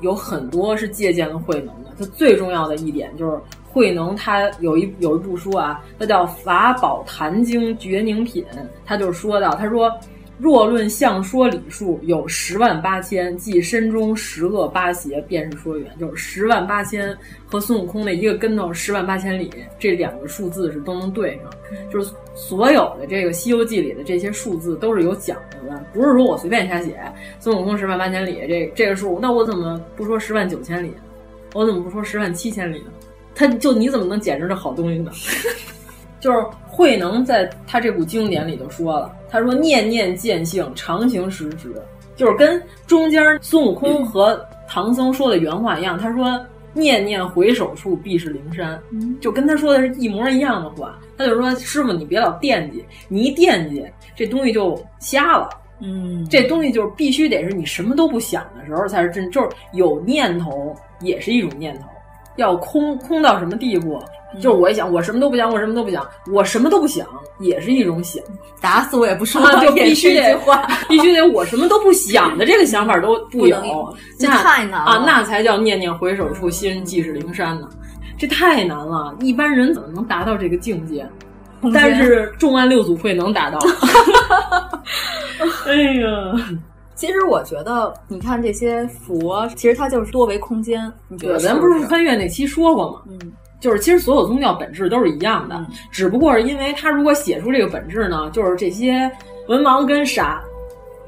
B: 有很多是借鉴了慧能的？它最重要的一点就是慧能他有一有一部书啊，它叫《法宝坛经绝宁品》，他就说到，他说。若论相说理数，有十万八千，即身中十恶八邪，便是说圆。就是十万八千和孙悟空那一个跟头十万八千里这两个数字是都能对上。就是所有的这个《西游记》里的这些数字都是有讲究的，不是说我随便瞎写。孙悟空十万八千里这这个数，那我怎么不说十万九千里？我怎么不说十万七千里呢？他就你怎么能捡着这好东西呢？[laughs] 就是慧能在他这部经典里头说了，他说“念念见性，常行实质”，就是跟中间孙悟空和唐僧说的原话一样。他说“念念回首处，必是灵山”，就跟他说的是一模一样的话。他就说：“师傅，你别老惦记，你一惦记，这东西就瞎了。
A: 嗯，
B: 这东西就是必须得是你什么都不想的时候才是真，就是有念头也是一种念头，要空空到什么地步？”就是我一想，我什么都不想，我什么都不想，我什么都不想，也是一种想。
A: 打死我也不说，
B: 啊、就必须得
A: 话，
B: 必须得我什么都不想的这个想法都不有，
A: 这太难了
B: 啊！那才叫念念回首处，昔人即是灵山呢。这太难了，一般人怎么能达到这个境界？但是重案六组会能达到。[laughs] 哎呀！
A: 其实我觉得，你看这些佛，其实它就是多维空间。你觉得？
B: 咱不是穿越那期说过吗？
A: 嗯。
B: 就是其实所有宗教本质都是一样的，
A: 嗯、
B: 只不过是因为他如果写出这个本质呢，就是这些文盲跟傻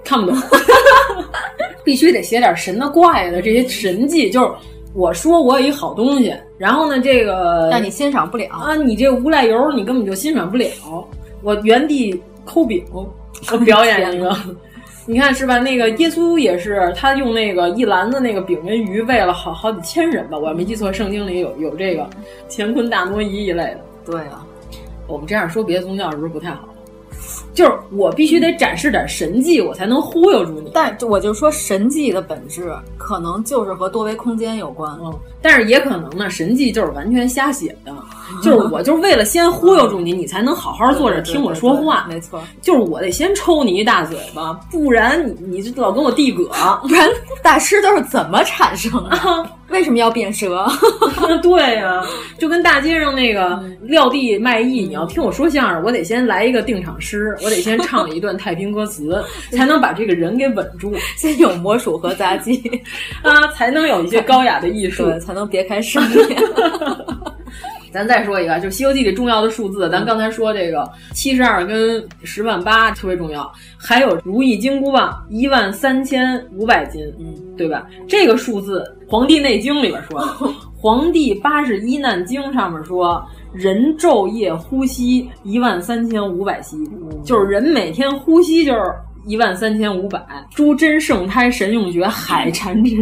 B: 看不懂 [laughs] [laughs] 必须得写点神的怪的这些神迹。就是我说我有一好东西，然后呢，这个
A: 让你欣赏不了
B: 啊，你这无赖油你根本就欣赏不了。我原地抠饼，[laughs] 我表演一个。你看是吧？那个耶稣也是，他用那个一篮子那个饼跟鱼喂了好好几千人吧？我要没记错，圣经里有有这个乾坤大挪移一类的。
A: 对啊，
B: 我们这样说别的宗教是不是不太好？就是我必须得展示点神迹，我才能忽悠住你。
A: 但我就说神迹的本质可能就是和多维空间有关。
B: 嗯，但是也可能呢，神迹就是完全瞎写的，[laughs] 就是我就是为了先忽悠住你，你才能好好坐着听我说话。
A: 没错，
B: 就是我得先抽你一大嘴巴，不然你你就老跟我递葛，[laughs]
A: 不然大师都是怎么产生的？[laughs] 为什么要变蛇？[laughs]
B: 对呀、啊，[laughs] 就跟大街上那个撂地卖艺，你要听我说相声，我得先来一个定场诗，[laughs] 我得先唱一段太平歌词，才能把这个人给稳住。
A: 先有魔术和杂技
B: 啊，才能有一些高雅的艺术，
A: 对，才能别开生面。
B: 咱再说一个，就《西游记》里重要的数字，咱刚才说这个七十二跟十万八特别重要，还有如意金箍棒一万三千五百斤，嗯，对吧？这个数字，《黄帝内经》里边说的，[laughs]《黄帝八十一难经》上面说，人昼夜呼吸一万三千五百息，就是人每天呼吸就是。一万三千五百，诸真圣胎神用诀海禅之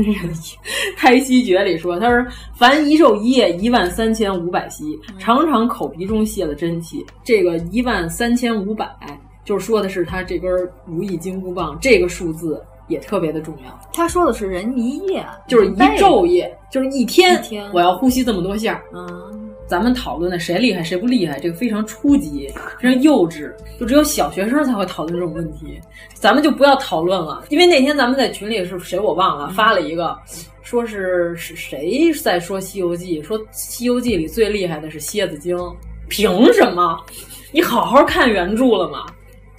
B: 胎息诀里说，他说凡一昼一夜一万三千五百息，常常口鼻中泄了真气。这个一万三千五百，就是说的是他这根如意金箍棒这个数字也特别的重要。
A: 他说的是人一夜，
B: 就是一昼夜，就是一天，
A: 一天
B: 我要呼吸这么多下。
A: 嗯。
B: 咱们讨论的谁厉害谁不厉害，这个非常初级，非常幼稚，就只有小学生才会讨论这种问题。咱们就不要讨论了，因为那天咱们在群里是谁我忘了发了一个，说是是谁在说《西游记》，说《西游记》里最厉害的是蝎子精，凭什么？你好好看原著了吗？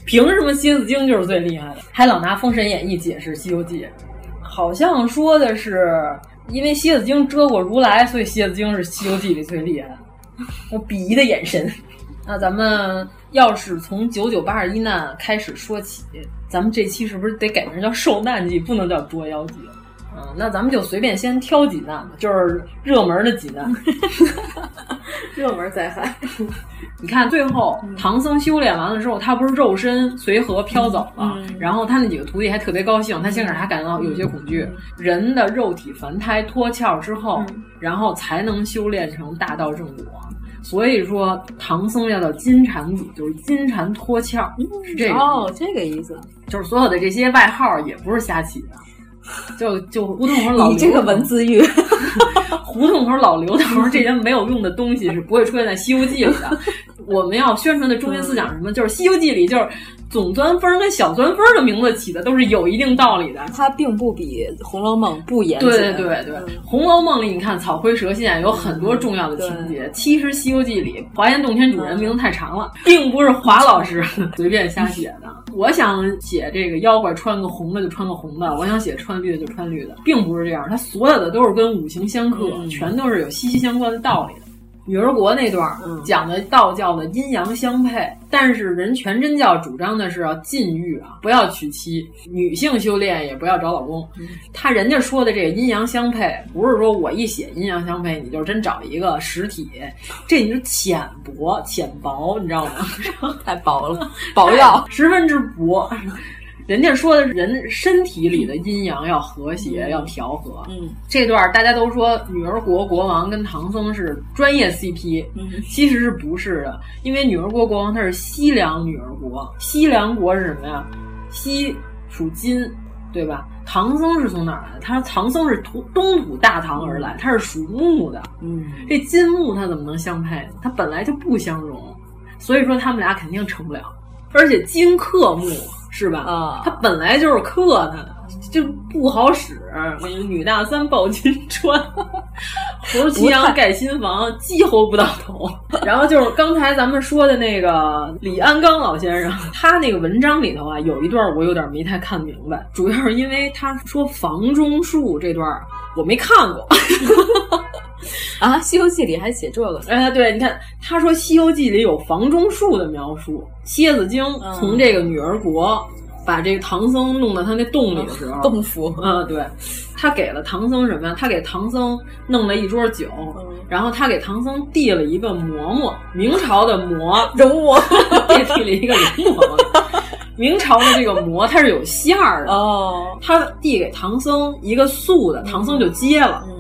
B: 凭什么蝎子精就是最厉害的？还老拿《封神演义》解释《西游记》，好像说的是。因为蝎子精遮过如来，所以蝎子精是《西游记》里最厉害的。我鄙夷的眼神。那咱们要是从九九八十一难开始说起，咱们这期是不是得改名叫受难记，不能叫捉妖记？嗯，那咱们就随便先挑几难吧，就是热门的几难。[laughs]
A: 热门灾害。
B: 你看，最后唐僧修炼完了之后，他不是肉身随河飘走了，
A: 嗯、
B: 然后他那几个徒弟还特别高兴，他先开始还感到有些恐惧。人的肉体凡胎脱壳之后，
A: 嗯、
B: 然后才能修炼成大道正果。所以说，唐僧要叫金蝉子，就是金蝉脱壳，是这个
A: 哦，这个意思。
B: 就是所有的这些外号也不是瞎起的。就就胡同口老刘，
A: 你这个文字狱，
B: 胡同口老刘头这些没有用的东西是不会出现在《西游记》里的。[laughs] 我们要宣传的中心思想是什么？就是《西游记》里就是总钻风跟小钻风的名字起的都是有一定道理的。
A: 它并不比《红楼梦》不严
B: 对对对对，《红楼梦》里你看草灰蛇线有很多重要的情节，其实《西游记》里华严洞天主人名字太长了，并不是华老师 [laughs] 随便瞎写的。我想写这个妖怪穿个红的就穿个红的，我想写穿绿的就穿绿的，并不是这样。它所有的都是跟五行相克，
A: 嗯、
B: 全都是有息息相关的道理的。女儿国那段讲的道教的阴阳相配，但是人全真教主张的是要禁欲啊，不要娶妻，女性修炼也不要找老公。他人家说的这个阴阳相配，不是说我一写阴阳相配，你就真找一个实体，这你是浅薄浅薄，你知道吗？[laughs]
A: 太薄了，[laughs] 薄药
B: 十分之薄。人家说的是人身体里的阴阳要和谐，
A: 嗯、
B: 要调和。
A: 嗯，
B: 这段大家都说女儿国国王跟唐僧是专业 CP，
A: 嗯，
B: 其实是不是的？因为女儿国国王他是西凉女儿国，西凉国是什么呀？西属金，对吧？唐僧是从哪儿来的？他唐僧是土东土大唐而来，他是属木的。
A: 嗯，
B: 这金木它怎么能相配呢？它本来就不相容，所以说他们俩肯定成不了。而且金克木。是吧？
A: 啊，
B: 他本来就是克它的，就不好使。女大三抱金砖，猴骑羊盖新房，鸡猴不到头。[laughs] 然后就是刚才咱们说的那个李安刚老先生，他那个文章里头啊，有一段我有点没太看明白，主要是因为他说房中术这段我没看过。[laughs]
A: 啊，《西游记》里还写这个？
B: 哎，对，你看，他说《西游记》里有房中术的描述，蝎子精从这个女儿国、嗯、把这个唐僧弄到他那洞里的时候，
A: 洞府，
B: 嗯，对，他给了唐僧什么呀？他给唐僧弄了一桌酒，
A: 嗯、
B: 然后他给唐僧递了一个馍馍，明朝的馍 [laughs]
A: 容馍，[laughs]
B: 递递了一个容馍。明朝的这个馍它是有馅儿的
A: 哦，
B: 他递给唐僧一个素的，唐僧就接了。
A: 嗯，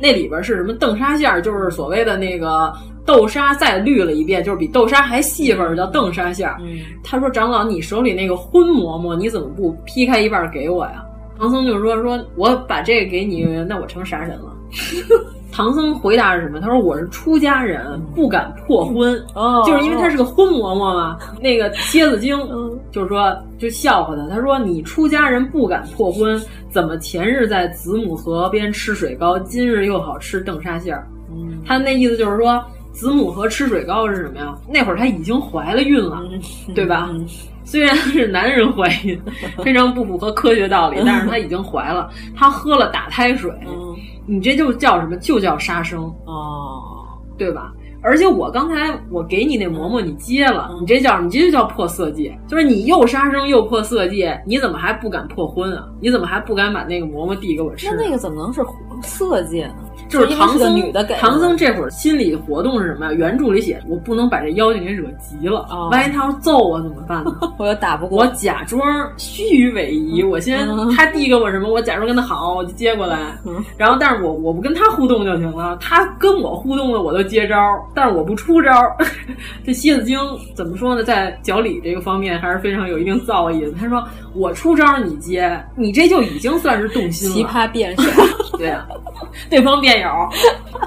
B: 那里边是什么豆沙馅儿，就是所谓的那个豆沙再滤了一遍，就是比豆沙还细份儿，叫豆沙馅儿。
A: 嗯，
B: 他说：“长老，你手里那个荤馍馍，你怎么不劈开一半给我呀？”唐僧就说：“说我把这个给你，那我成啥人了？” [laughs] 唐僧回答是什么？他说：“我是出家人，不敢破婚，
A: 哦，
B: 就是因为他是个荤嬷嬷嘛。那个蝎子精就是说，就笑话他。他说：‘你出家人不敢破婚，怎么前日在子母河边吃水糕，今日又好吃邓沙馅儿？’
A: 嗯，
B: 他那意思就是说，子母河吃水糕是什么呀？那会儿他已经怀了孕了，对吧？虽然是男人怀孕，非常不符合科学道理，但是他已经怀了，他喝了打胎水。”你这就叫什么？就叫杀生
A: 哦，
B: 对吧？而且我刚才我给你那馍馍，你接了，你这叫你这就叫破色戒，就是你又杀生又破色戒，你怎么还不敢破婚啊？你怎么还不敢把那个馍馍递给我吃？
A: 那那个怎么能是色戒呢？
B: 就是唐僧
A: 女的给
B: 唐僧这会儿心理活动是什么呀？原著里写，我不能把这妖精给惹急了，
A: 哦、
B: 万一他要揍我怎么办呢？[laughs]
A: 我又打不过。
B: 我假装虚伪仪，我先、
A: 嗯、
B: 他递给我什么，我假装跟他好，我就接过来。
A: 嗯、
B: 然后，但是我我不跟他互动就行了，他跟我互动了，我都接招，但是我不出招。[laughs] 这蝎子精怎么说呢？在脚理这个方面还是非常有一定造诣的。他说我出招你接，你这就已经算是动心了。
A: 奇葩辩手，[laughs]
B: 对啊，对方辩友。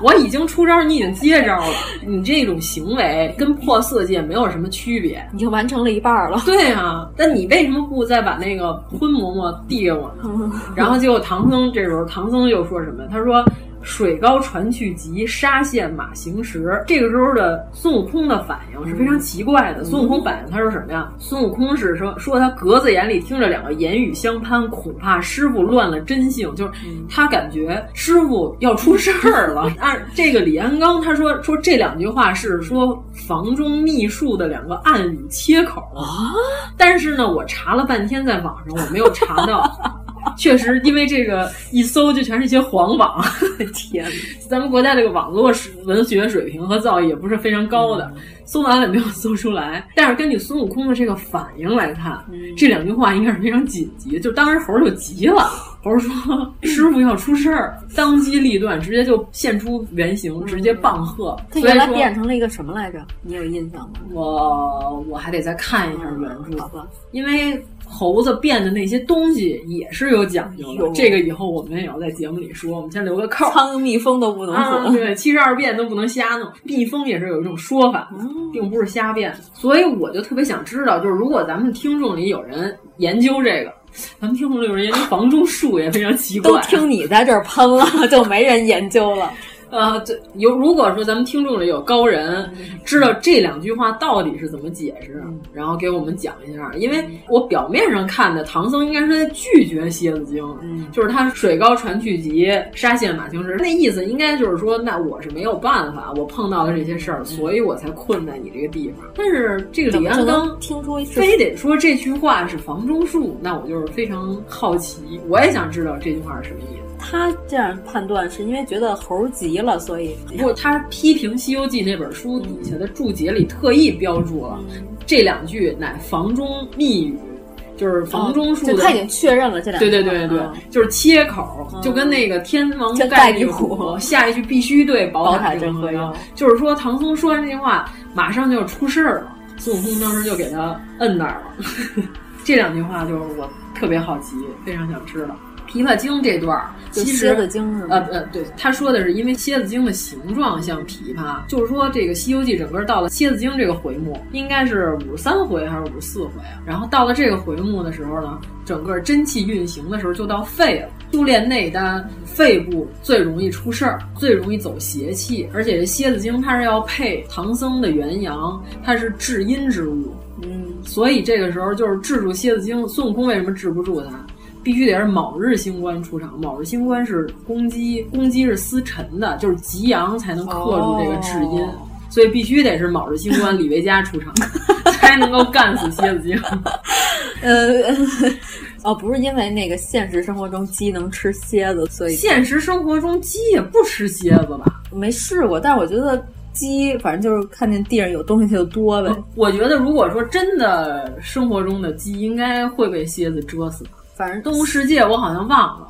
B: 我已经出招，你已经接招了。你这种行为跟破色戒没有什么区别，
A: 已经完成了一半了。
B: 对啊，但你为什么不再把那个荤馍馍递给我呢？
A: 嗯、
B: 然后结果唐僧这时候，唐僧又说什么？他说。水高船去急，沙陷马行时。这个时候的孙悟空的反应是非常奇怪的。
A: 嗯、
B: 孙悟空反应他说什么呀？孙悟空是说说他格子眼里听着两个言语相攀，恐怕师傅乱了真性，就是他感觉师傅要出事儿了。[laughs] 按这个李安刚他说说这两句话是说房中秘术的两个暗语切口
A: 啊，
B: 但是呢，我查了半天在网上我没有查到。[laughs] 确实，因为这个一搜就全是一些黄网。[laughs]
A: 天，
B: 咱们国家这个网络文学水平和造诣也不是非常高的，
A: 嗯、
B: 搜完了也没有搜出来。但是根据孙悟空的这个反应来看，
A: 嗯、
B: 这两句话应该是非常紧急。就当时猴就急了，猴说：[laughs] “师傅要出事儿！”当机立断，直接就现出原形，直接棒喝。
A: 他原来变成了一个什么来着？你有印象吗？
B: 我我还得再看一下原著，
A: 好吧，
B: 因为。猴子变的那些东西也是有讲究的，这个以后我们也要在节目里说。我们先留个扣，
A: 苍蝇、蜜蜂都不能
B: 混、啊，对，七十二变都不能瞎弄。蜜蜂也是有一种说法，
A: 嗯、
B: 并不是瞎变。所以我就特别想知道，就是如果咱们听众里有人研究这个，咱们听众里有人研究房中术也非常奇怪。
A: 都听你在这儿喷了，就没人研究了。
B: 呃，这有如果说咱们听众里有高人，知道这两句话到底是怎么解释，然后给我们讲一下。因为我表面上看的唐僧应该是在拒绝蝎子精，
A: 嗯、
B: 就是他水高船去急，沙陷马行时，那意思应该就是说，那我是没有办法，我碰到了这些事儿，所以我才困在你这个地方。但是这个李安刚
A: 听说
B: 非得说这句话是房中术，那我就是非常好奇，我也想知道这句话是什么意思。
A: 他这样判断是因为觉得猴急了，所以
B: 不，他批评《西游记》那本书底下的注解里特意标注了、
A: 嗯、
B: 这两句乃房中密语，就是房中术的。
A: 哦、他已经确认了这两句。
B: 对对对对，
A: 嗯、
B: 就是切口，嗯、就跟那个天王
A: 盖
B: 地虎，下一句必须对宝
A: 塔
B: 镇
A: 河妖。
B: 就是说，唐僧说完这句话，马上就要出事儿了。孙悟空当时就给他摁那儿了。[laughs] 这两句话就是我特别好奇，非常想知道。琵琶精这段其实
A: 蝎子精是
B: 呃呃，对，他说的是因为蝎子精的形状像琵琶，就是说这个《西游记》整个到了蝎子精这个回目，应该是五十三回还是五十四回啊？然后到了这个回目的时候呢，整个真气运行的时候就到肺了，修炼内丹，肺部最容易出事儿，最容易走邪气，而且这蝎子精它是要配唐僧的元阳，它是至阴之物，
A: 嗯，
B: 所以这个时候就是治住蝎子精，孙悟空为什么治不住他？必须得是卯日星官出场，卯日星官是公鸡，公鸡是司辰的，就是吉阳才能克住这个至阴，
A: 哦、
B: 所以必须得是卯日星官李维嘉出场，[laughs] 才能够干死蝎子精。[laughs]
A: 呃，[laughs] 哦，不是因为那个现实生活中鸡能吃蝎子，所以
B: 现实生活中鸡也不吃蝎子吧？
A: 没试过，但是我觉得鸡，反正就是看见地上有东西它就多呗。
B: 我觉得如果说真的生活中的鸡，应该会被蝎子蛰死。
A: 反正
B: 动物世界我好像忘了，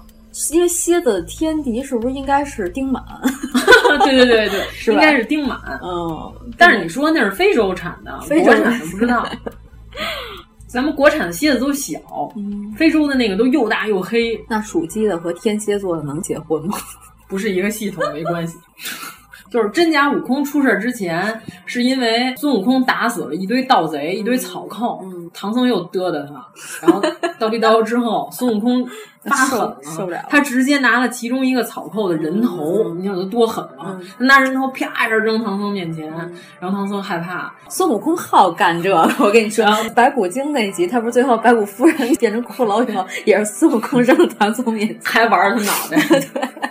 A: 因为蝎子的天敌是不是应该是丁满？[laughs]
B: 对对对对，[laughs]
A: 是
B: 应该是丁满。
A: 嗯，
B: 但是你说那是非洲产的，
A: 非
B: 洲产的不知道。咱们国产的蝎子都小，
A: 嗯、
B: 非洲的那个都又大又黑。
A: 那属鸡的和天蝎座的能结婚吗？
B: 不是一个系统，没关系。就是真假悟空出事之前，是因为孙悟空打死了一堆盗贼、一堆草寇，
A: 嗯、
B: 唐僧又嘚嘚他，然后叨逼叨之后，孙悟空发狠了，
A: 受不了，
B: 他直接拿了其中一个草寇的人头，
A: 嗯、
B: 你想他多狠吗？他拿人头啪一下扔唐僧面前，然后唐僧害怕。
A: 孙悟空好干这个，我跟你说，[laughs] 白骨精那集，他不是最后白骨夫人 [laughs] 变成骷髅以后，也是孙悟空扔唐僧面前，
B: 还玩他脑袋。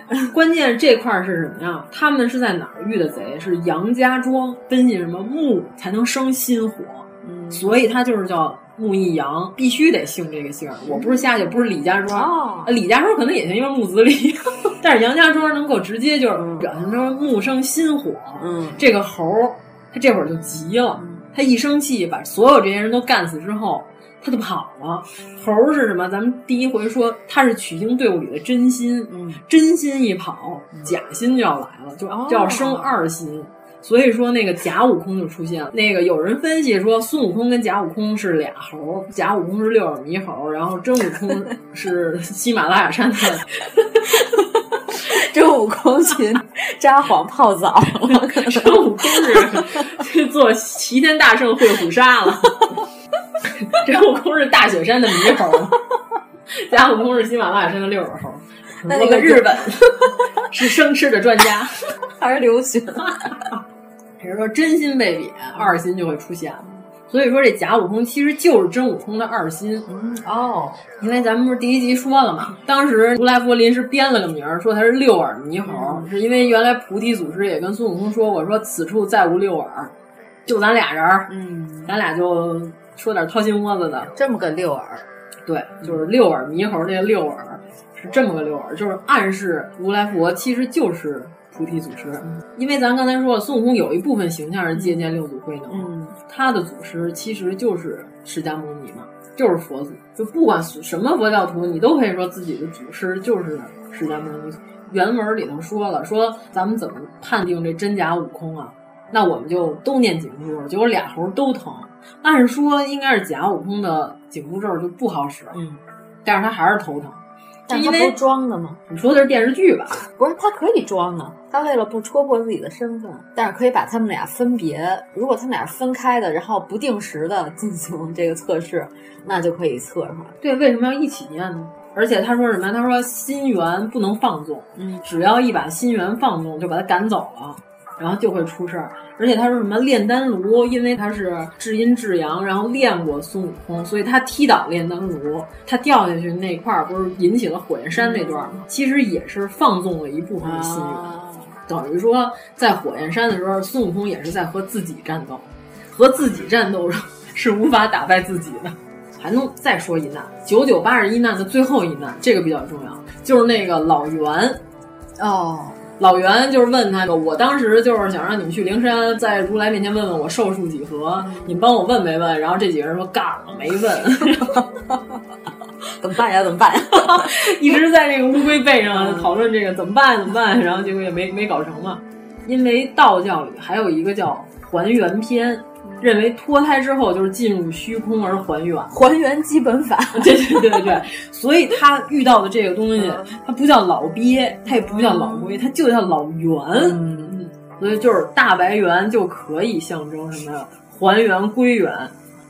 B: 对，[laughs] 关键这块是什么呀？他们是在哪儿遇的贼？是杨家庄，分析什么木才能生心火，
A: 嗯、
B: 所以他就是叫木易杨，必须得姓这个姓。我不是瞎写，不是李家庄，
A: 哦、
B: 李家庄可能也姓，因为木子李，[laughs] 但是杨家庄能够直接就是表现成木生心火。
A: 嗯，
B: 这个猴他这会儿就急了，他一生气把所有这些人都干死之后。他就跑了。猴是什么？咱们第一回说他是取经队伍里的真心，
A: 嗯，
B: 真心一跑，假心就要来了，就就要生二心。所以说那个假悟空就出现了。那个有人分析说，孙悟空跟假悟空是俩猴，假悟空是六耳猕猴，然后真悟空是喜马拉雅山的。[laughs]
A: 真悟空去札幌泡澡了，[laughs]
B: 真悟空是去做齐天大圣会虎鲨了。[laughs] 真悟空是大雪山的猕猴，假悟空是喜马拉雅山的六耳猴。
A: 那
B: 个日本 [laughs] 是生吃的专家，[laughs]
A: 还是流行？
B: 比如说真心被贬，二心就会出现了。所以说这假悟空其实就是真悟空的二心。
A: 嗯哦，
B: 因为咱们不是第一集说了嘛，当时如来佛临时编了个名儿，说他是六耳猕猴，
A: 嗯、
B: 是因为原来菩提祖师也跟孙悟空说过，说此处再无六耳，就咱俩人儿，
A: 嗯，
B: 咱俩就说点掏心窝子的，
A: 这么个六耳，
B: 对，就是六耳猕猴那个六耳是这么个六耳，就是暗示如来佛其实就是。菩提祖师，因为咱刚才说了，孙悟空有一部分形象是借鉴六祖慧能，
A: 嗯，
B: 他的祖师其实就是释迦牟尼嘛，就是佛祖。就不管什么佛教徒，你都可以说自己的祖师就是释迦牟尼。原文里头说了，说咱们怎么判定这真假悟空啊？那我们就都念紧箍咒，结果俩猴都疼。按说应该是假悟空的紧箍咒就不好使，
A: 嗯，
B: 但是他还是头疼。
A: 但他不是装的吗？
B: 你说的是电视剧吧？
A: 不是，他可以装啊。他为了不戳破自己的身份，但是可以把他们俩分别。如果他们俩是分开的，然后不定时的进行这个测试，那就可以测出来。
B: 对，为什么要一起念呢？而且他说什么？他说心源不能放纵，
A: 嗯，
B: 只要一把心源放纵，就把他赶走了，然后就会出事儿。而且他说什么炼丹炉，因为他是至阴至阳，然后练过孙悟空，所以他踢倒炼丹炉，他掉下去那块儿不是引起了火焰山那段吗？其实也是放纵了一部分的心源，
A: 啊、
B: 等于说在火焰山的时候，孙悟空也是在和自己战斗，和自己战斗 [laughs] 是无法打败自己的。还能再说一难，九九八十一难的最后一难，这个比较重要，就是那个老袁，
A: 哦。
B: 老袁就是问他，我当时就是想让你们去灵山，在如来面前问问我寿数几何，你们帮我问没问？然后这几个人说干了，没问。[laughs]
A: 怎么办呀？怎么办呀？[laughs]
B: 一直在这个乌龟背上讨论这个怎么办？怎么办？然后结果也没没搞成嘛。因为道教里还有一个叫还原篇。认为脱胎之后就是进入虚空而还原，
A: 还原基本法。[laughs]
B: 对对对对，所以他遇到的这个东西，它不叫老鳖，它也不叫老龟，它就叫老猿。
A: 嗯，
B: 所以就是大白猿就可以象征什么呀？还原归元。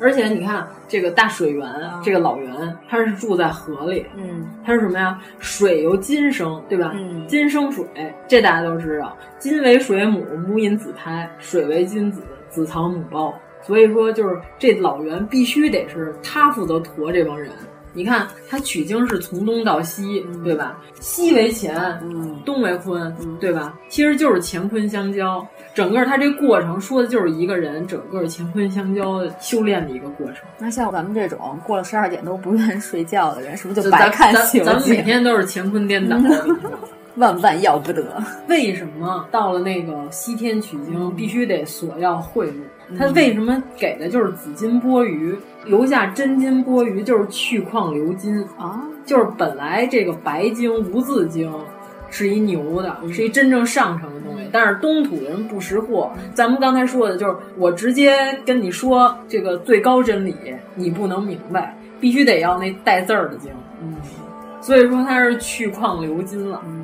B: 而且你看这个大水源，这个老猿，它是住在河里，
A: 嗯，
B: 它是什么呀？水由金生，对吧？
A: 嗯，
B: 金生水，这大家都知道。金为水母，母引子胎；水为金子。子藏母包，所以说就是这老袁必须得是他负责驮这帮人。你看他取经是从东到西，
A: 嗯、
B: 对吧？西为乾，
A: 嗯，
B: 东为坤，嗯、对吧？其实就是乾坤相交，整个他这过程说的就是一个人整个乾坤相交修炼的一个过程。
A: 那像咱们这种过了十二点都不愿意睡觉的人，是不是就白看《？
B: 咱们每天都是乾坤颠倒。
A: 万万要不得。
B: 为什么到了那个西天取经必须得索要贿赂？他为什么给的就是紫金钵盂，留下真金钵盂就是去矿流金
A: 啊？
B: 就是本来这个白经无字经是一牛的，是一真正上乘的东西，但是东土人不识货。咱们刚才说的就是我直接跟你说这个最高真理，你不能明白，必须得要那带字儿的经。
A: 嗯，
B: 所以说他是去矿流金了。嗯，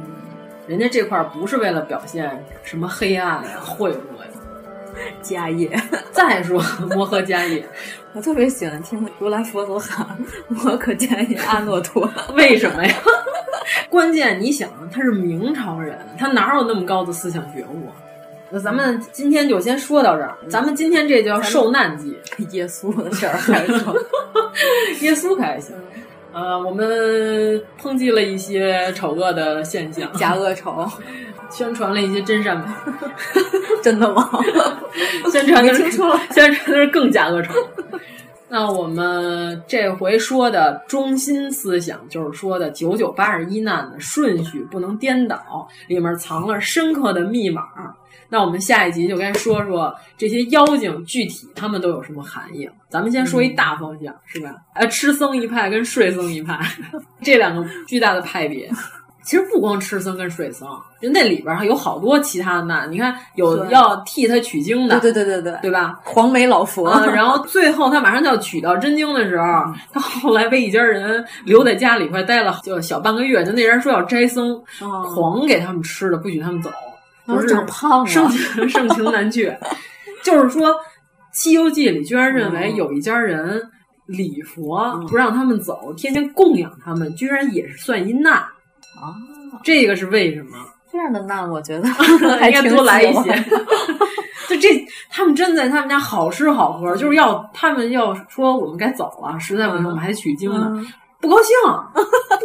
B: 人家这块不是为了表现什么黑暗呀、贿赂呀。
A: 迦叶，
B: 再说摩诃迦叶，[laughs]
A: 我特别喜欢听如来佛祖喊摩诃迦叶阿 [laughs] 耨多，
B: 为什么呀？[laughs] 关键你想，他是明朝人，他哪有那么高的思想觉悟？那咱们今天就先说到这儿。咱们今天这叫受难记，
A: 耶稣的事儿还是
B: 耶稣开心。呃，我们抨击了一些丑恶的现象，
A: 假恶丑。[laughs]
B: 宣传了一些真善美，[laughs]
A: 真的吗？[laughs]
B: 宣传的
A: 是
B: 宣传的是更假恶丑。那我们这回说的中心思想，就是说的九九八十一难的顺序不能颠倒，里面藏了深刻的密码。那我们下一集就该说说这些妖精具体他们都有什么含义。咱们先说一大方向，是吧？呃，吃僧一派跟睡僧一派 [laughs] 这两个巨大的派别。其实不光吃僧跟睡僧，就那里边还有好多其他的难。你看，有要替他取经的，
A: 对对对对对，
B: 对吧？
A: 黄眉老佛、
B: 啊，然后最后他马上就要取到真经的时候，他后来被一家人留在家里快待了就小半个月，就那人说要斋僧，狂给他们吃的，不许他们走，就是
A: 长胖了，
B: 盛情 [laughs] 盛情难却。就是说，《西游记》里居然认为有一家人礼佛不让他们走，天天供养他们，居然也是算一难。
A: 啊，
B: 这个是为什么？
A: 这样的难，我觉得 [laughs]
B: 应该多来一些。[laughs] 就这，他们真在他们家好吃好喝，就是要他们要说我们该走了，实在不行我们还取经呢，不高兴，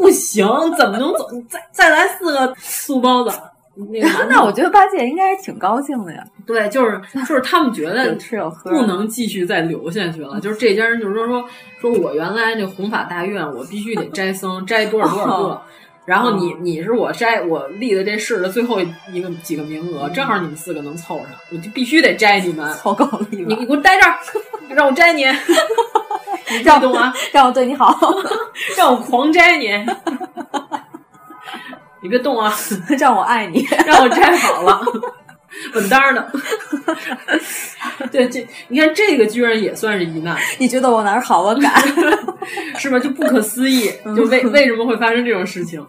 B: 不行，怎么能走？再再来四个素包子。那 [laughs] 个
A: 那我觉得八戒应该挺高兴的呀。
B: 对，就是就是他们觉得不能继续再留下去了。就是这家人就是说说说我原来那弘法大愿，我必须得摘僧，摘多少多少个。然后你你是我摘我立的这事的最后一个几个名额，正好你们四个能凑上，我就必须得摘你们，
A: 凑够了，
B: 你你给我待这儿，让我摘你，[laughs] 你别动啊，
A: 让我对你好，[laughs]
B: 让我狂摘你，你别动啊，[laughs]
A: 让我爱你，[laughs]
B: 让我摘好了，稳当的。[laughs] 对，这你看这个居然也算是一难，
A: 你觉得我哪儿好，我敢。
B: 是吧？就不可思议，就为为什么会发生这种事情？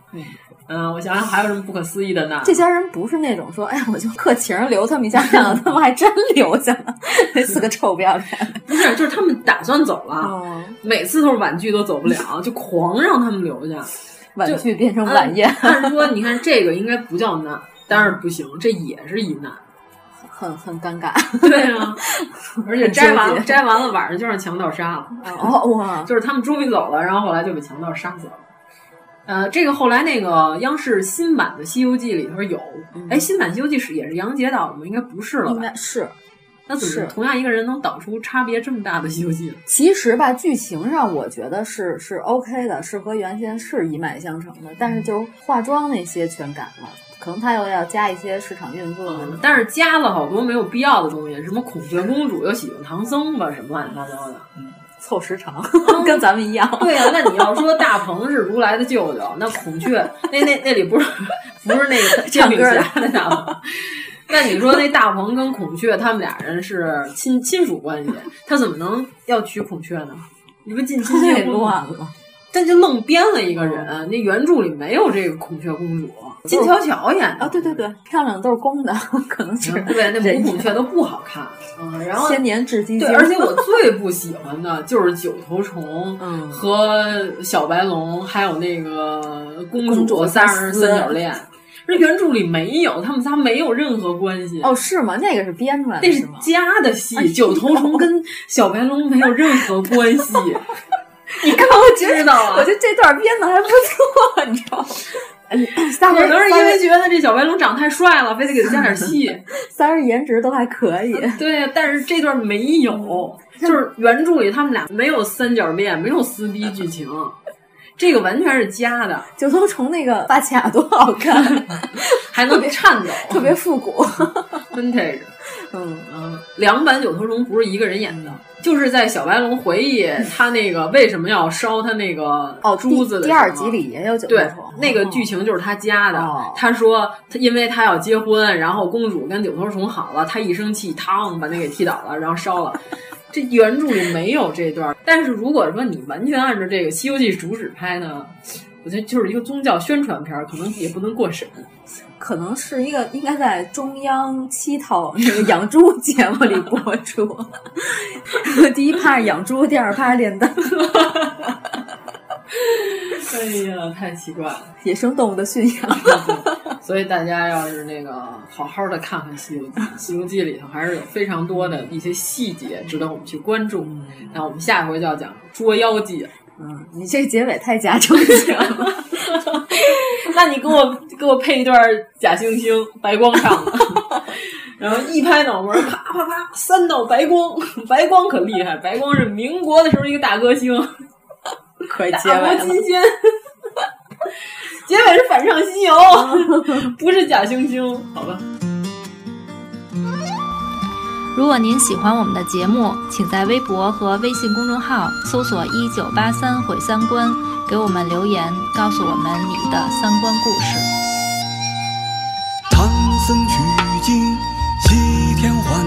B: 嗯，我想想还有什么不可思议的呢？
A: 这家人不是那种说，哎呀，我就客情留他们一下，他们还真留下了，那四个臭不要脸。
B: 不是，就是他们打算走了，每次都是婉拒都走不了，就狂让他们留下，
A: 婉拒变成晚宴。
B: 按说你看这个应该不叫难，但是不行，这也是一难。[laughs]
A: 很很尴尬，[laughs]
B: 对啊，[laughs] 而且摘完了，摘完了晚上就让强盗杀了。
A: 哦哇，
B: 就是他们终于走了，然后后来就被强盗杀死了。呃，这个后来那个央视新版的《西游记》里头有，哎，新版《西游记》是也是杨洁导的吗？应该不是了，
A: 应该是。
B: 那怎么同样一个人能导出差别这么大的《西游记》？
A: 其实吧，剧情上我觉得是是 OK 的，是和原先是一脉相承的，但是就是化妆那些全改了。可能他又要加一些市场运作，
B: 嗯、但是加了好多没有必要的东西，什么孔雀公主又喜欢唐僧吧，什么乱七八糟的，
A: 嗯，凑时长，[laughs] 跟咱们一样。
B: 对呀、啊，那你要说大鹏是如来的舅舅，那孔雀那那那里不是不是那个 [laughs] 煎饼侠的大鹏？[laughs] 那你说那大鹏跟孔雀他们俩人是亲亲属关系，他怎么能要娶孔雀呢？你不近亲太 [laughs]
A: 乱了。
B: 但就愣编了一个人，那原著里没有这个孔雀公主，金巧巧演的
A: 啊，对对对，漂亮的都是公的，可能是
B: 对那母孔雀都不好看，嗯，然后
A: 千年至今
B: 对，而且我最不喜欢的就是九头虫和小白龙，还有那个公主三人三角恋。这原著里没有，他们仨没有任何关系。
A: 哦，是吗？那个是编出来的，
B: 那是加的戏。九头虫跟小白龙没有任何关系。[laughs] 你看，
A: 我 [laughs]
B: 知道啊，
A: 我觉得这段编的还不错，你知道吗？
B: 可能是因为觉得这小白龙长太帅了，非得给他加点戏。[laughs]
A: 三人颜值都还可以。
B: 对，但是这段没有，就是原著里他们俩没有三角恋，没有撕逼剧情。这个完全是加的。[laughs]
A: 九头虫那个发卡多好看，[laughs]
B: 还能颤抖，[laughs]
A: 特别复古
B: ，vintage。
A: 嗯
B: 嗯，两版九头虫不是一个人演的，就是在小白龙回忆他那个为什么要烧他那个
A: 哦
B: 珠子的
A: 第二集里也有九头
B: 对
A: 虫，
B: 那个剧情就是他加的。
A: 哦
B: 他说他因为他要结婚，然后公主跟九头虫好了，他一生气，嘡把那给踢倒了，然后烧了。这原著里没有这段，但是如果说你完全按照这个《西游记》主旨拍呢，我觉得就是一个宗教宣传片，可能也不能过审。
A: 可能是一个应该在中央七套那个养猪节目里播出。[laughs] 第一趴是养猪，第二趴是炼丹。
B: 哎呀，太奇怪了！
A: 野生动物的驯养。
B: 所以大家要是那个好好的看看《西游记》，《西游记》里头还是有非常多的一些细节值得我们去关注。那我们下回就要讲《捉妖记》。
A: 嗯，你这结尾太假正经了。[laughs]
B: 那你给我给我配一段假惺惺白光唱的，然后一拍脑门，啪啪啪，三道白光，白光可厉害，白光是民国的时候一个大歌星，
A: 可以结
B: 大
A: 尾
B: 国期间。结尾是反唱西游，[laughs] 不是假惺惺，好吧？
G: 如果您喜欢我们的节目，请在微博和微信公众号搜索“一九八三毁三观”，给我们留言，告诉我们你的三观故事。
H: 唐僧取经西天还，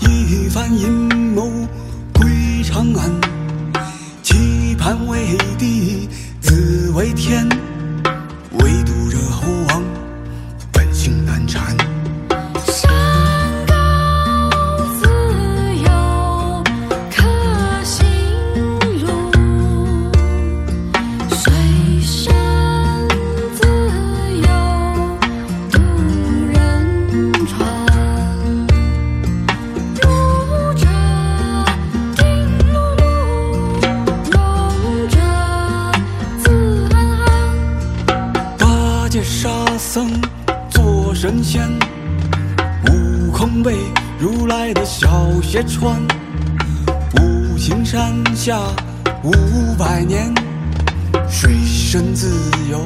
H: 一番阴谋归长安。棋盘为地，自为天，唯独小鞋穿。五行山下五百年，水深自由